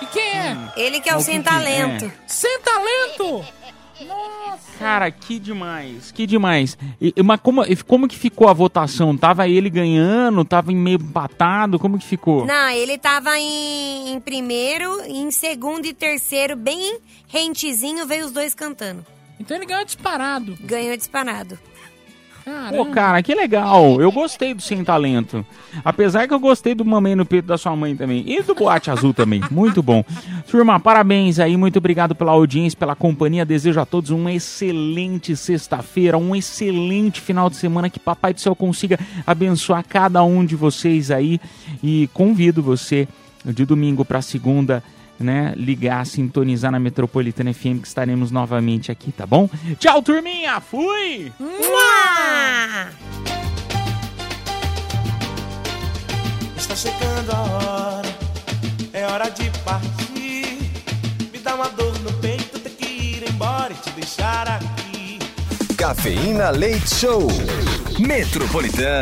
C: E quem é?
B: Ele que é o
A: Hum. O
B: sem
A: que que é?
B: talento.
C: Sem talento!
A: Cara, que demais, que demais. E- e- mas como, como que ficou a votação? Tava ele ganhando? Tava em meio empatado? Como que ficou?
B: Não, ele tava em, em primeiro, em segundo e terceiro, bem rentezinho, veio os dois cantando.
C: Então ele ganhou disparado.
B: Ganhou disparado.
A: Pô, cara, que legal. Eu gostei do Sem Talento. Apesar que eu gostei do Mamãe no Peito da Sua Mãe também. E do Boate Azul também. *laughs* Muito bom. Turma, parabéns aí. Muito obrigado pela audiência, pela companhia. Desejo a todos uma excelente sexta-feira, um excelente final de semana. Que Papai do Céu consiga abençoar cada um de vocês aí. E convido você de domingo para segunda. Né, ligar, sintonizar na Metropolitana FM que estaremos novamente aqui, tá bom? Tchau, turminha! Fui!
B: Mua!
W: Está chegando a hora, é hora de partir. Me dá uma dor no peito, ter que ir embora e te deixar aqui.
M: Cafeína Leite Show. Metropolitana.